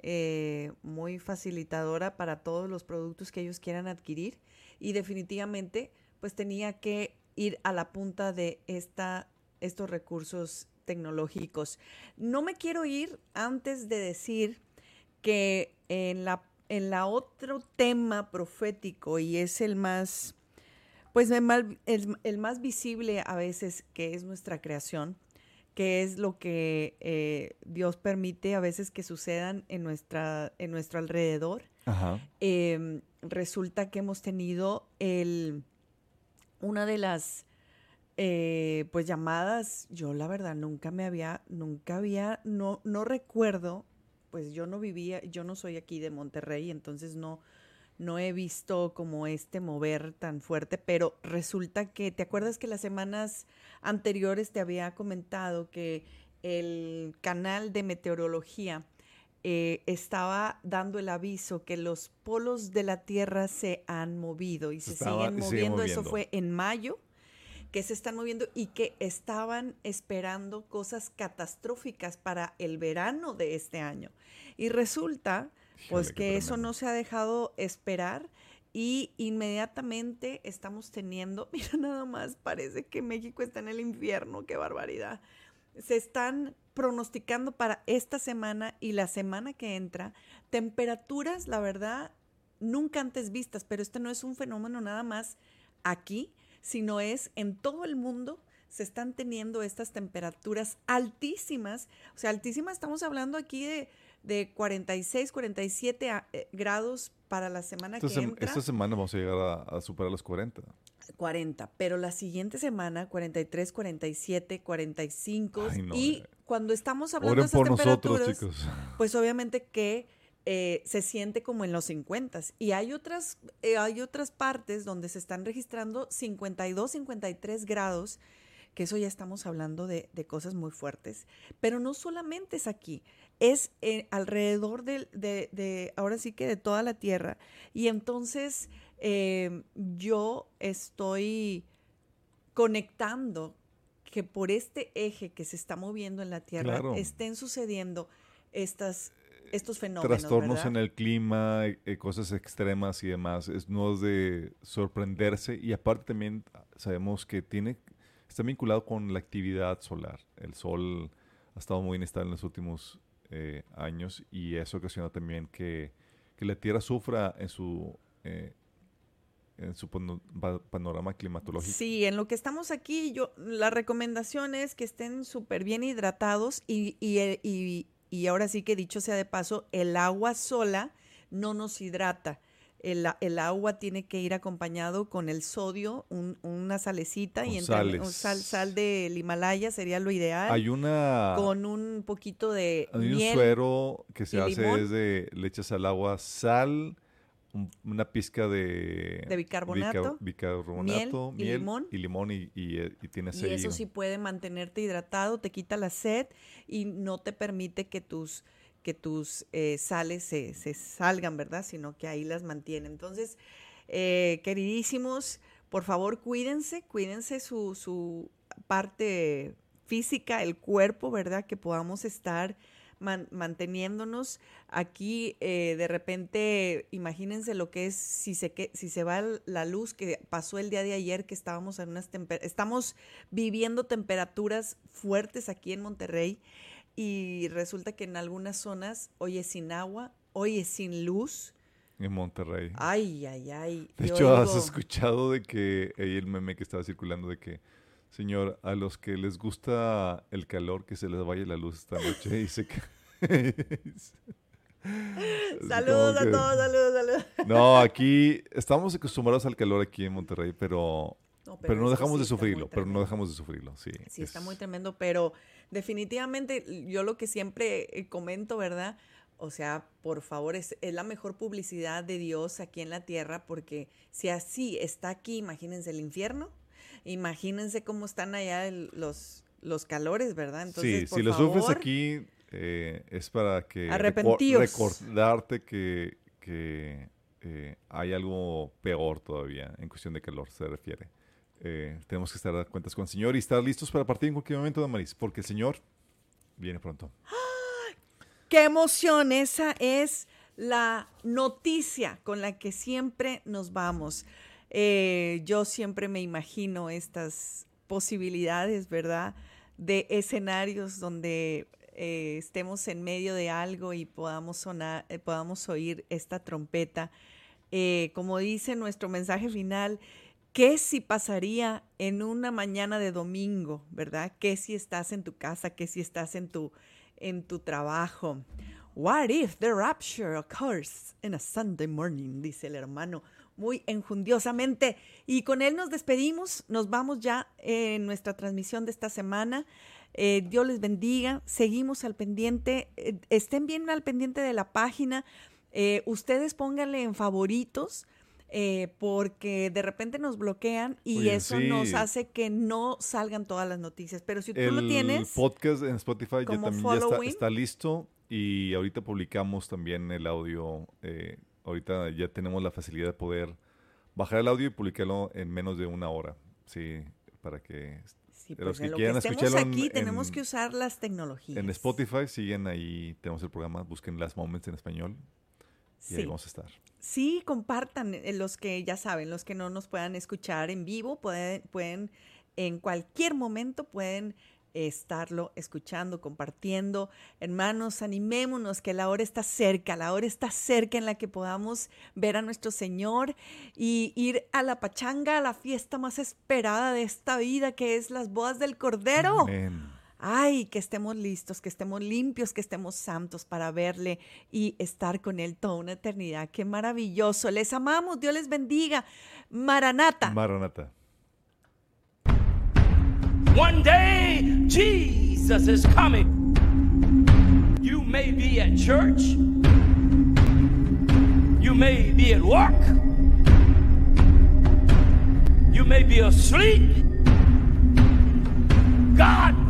eh, muy facilitadora para todos los productos que ellos quieran adquirir y definitivamente pues tenía que ir a la punta de esta, estos recursos tecnológicos. No me quiero ir antes de decir que en la, en la otro tema profético y es el más, pues el, más visible a veces que es nuestra creación, que es lo que eh, Dios permite a veces que sucedan en, nuestra, en nuestro alrededor. Ajá. Eh, resulta que hemos tenido el, una de las eh, pues llamadas, yo la verdad nunca me había, nunca había, no, no recuerdo, pues yo no vivía, yo no soy aquí de Monterrey, entonces no, no he visto como este mover tan fuerte, pero resulta que, ¿te acuerdas que las semanas anteriores te había comentado que el canal de meteorología eh, estaba dando el aviso que los polos de la Tierra se han movido y se Estaba- siguen moviendo. Eso fue en mayo que se están moviendo y que estaban esperando cosas catastróficas para el verano de este año. Y resulta, pues, Híjole, que eso no se ha dejado esperar y inmediatamente estamos teniendo, <laughs> mira nada más, parece que México está en el infierno, qué barbaridad. Se están pronosticando para esta semana y la semana que entra temperaturas, la verdad, nunca antes vistas, pero este no es un fenómeno nada más aquí, sino es en todo el mundo se están teniendo estas temperaturas altísimas, o sea, altísimas, estamos hablando aquí de, de 46, 47 a- eh, grados para la semana Esta, que sem- entra. esta semana vamos a llegar a, a superar los 40. 40, pero la siguiente semana 43, 47, 45 Ay, no, y eh. cuando estamos hablando Oren de estas por nosotros, temperaturas, chicos. <laughs> pues obviamente que eh, se siente como en los 50 y hay otras eh, hay otras partes donde se están registrando 52, 53 grados que eso ya estamos hablando de, de cosas muy fuertes. Pero no solamente es aquí, es eh, alrededor de, de, ahora sí que de toda la Tierra. Y entonces eh, yo estoy conectando que por este eje que se está moviendo en la Tierra Claro. estén sucediendo estas, estos fenómenos. Trastornos ¿verdad? en el clima, eh, eh, cosas extremas y demás. Es, no es de sorprenderse. Y aparte también sabemos que tiene está vinculado con la actividad solar. El sol ha estado muy inestable en los últimos eh, años y eso ocasiona también que, que la Tierra sufra en su, eh, en su pano- pa- panorama climatológico. Sí, en lo que estamos aquí, yo la recomendación es que estén súper bien hidratados y, y, eh, y- y ahora sí que dicho sea de paso, el agua sola no nos hidrata. El, agua tiene que ir acompañado con el sodio, un- una salecita y entre un sal, sal del Himalaya sería lo ideal. Hay una... con un poquito de Hay un suero que se hace limón. es de le echas al agua sal, un- una pizca de, De bicarbonato, bica- bicarbonato, miel y limón. y limón y, y, eh, y tienes Y eso sí puede mantenerte hidratado, te quita la sed y no te permite que tus, que tus eh, sales se, salgan, ¿verdad? Sino que ahí las mantiene. Entonces, eh, queridísimos, por favor cuídense, cuídense su, su parte física, el cuerpo, ¿verdad? Que podamos estar man- manteniéndonos aquí eh, de repente imagínense lo que es si se que si se va la luz que pasó el día de ayer que estábamos en unas estamos viviendo temperaturas fuertes aquí en Monterrey y resulta que en algunas zonas hoy es sin agua hoy es sin luz En Monterrey. Ay, ay, ay. De Yo hecho, has escuchado de que ahí el meme que estaba circulando de que, señor, a los que les gusta el calor, que se les vaya la luz esta noche. Que. <laughs> <laughs> Así Saludos a todos, saludos, saludos. No, aquí estamos acostumbrados al calor aquí en Monterrey, pero, No, pero, no dejamos sí de sufrirlo. Pero no dejamos de sufrirlo, sí. Sí, está es- muy tremendo, pero definitivamente yo lo que siempre eh, comento, ¿verdad? O sea, por favor, es, es la mejor publicidad de Dios aquí en la tierra, porque si así está aquí, imagínense el infierno, imagínense cómo están allá el- los, los calores, ¿verdad? Entonces, sí, por si lo sufres aquí eh, es para que recordarte que, que eh, hay algo peor todavía en cuestión de calor se refiere. Eh, tenemos que estar a cuentas con el Señor y estar listos para partir en cualquier momento, Damaris, porque el Señor viene pronto. <gasps> ¡Qué emoción! Esa es la noticia con la que siempre nos vamos. Eh, yo siempre me imagino estas posibilidades, ¿verdad? De escenarios donde eh, estemos en medio de algo y podamos sonar, podamos oír esta trompeta. Como dice nuestro mensaje final, ¿qué si pasaría en una mañana de domingo, verdad? ¿Qué si estás en tu casa? ¿Qué si estás en tu, en tu trabajo? What if the rapture occurs in a Sunday morning? Dice el hermano muy enjundiosamente. Y con él nos despedimos, nos vamos ya en nuestra transmisión de esta semana. Eh, Dios les bendiga, seguimos al pendiente, eh, estén bien al pendiente de la página, Eh, ustedes pónganle en favoritos. Eh, porque de repente nos bloquean y Oye, eso sí. nos hace que no salgan todas las noticias. Pero si tú el lo tienes, podcast en Spotify ya también ya está, listo y ahorita publicamos también el audio. eh, ahorita ya tenemos la facilidad de poder bajar el audio y publicarlo en menos de una hora. Sí, para que sí, los pues que en lo quieran estemos escucharlo en- aquí tenemos en- que usar las tecnologías. en Spotify siguen ahí, tenemos el programa, busquen Last Moments en español y ahí Sí. vamos a estar. Sí, compartan eh, los que ya saben, los que no nos puedan escuchar en vivo, pueden, pueden en cualquier momento pueden estarlo escuchando, compartiendo. Hermanos, animémonos que la hora está cerca, la hora está cerca en la que podamos ver a nuestro Señor y ir a la pachanga, a la fiesta más esperada de esta vida, que es las bodas del Cordero. Amén. Ay, que estemos listos, que estemos limpios, que estemos santos para verle y estar con Él toda una eternidad. Qué maravilloso. Les amamos, Dios les bendiga. Maranata. Maranata. One day, Jesus is coming. You may be at church. You may be at work. You may be asleep. God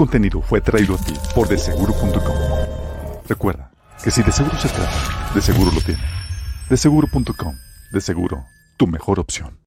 Contenido fue traído a ti por deseguro.com. Recuerda que si de seguro se trata, de seguro lo tiene. Deseguro.com. De seguro, tu mejor opción.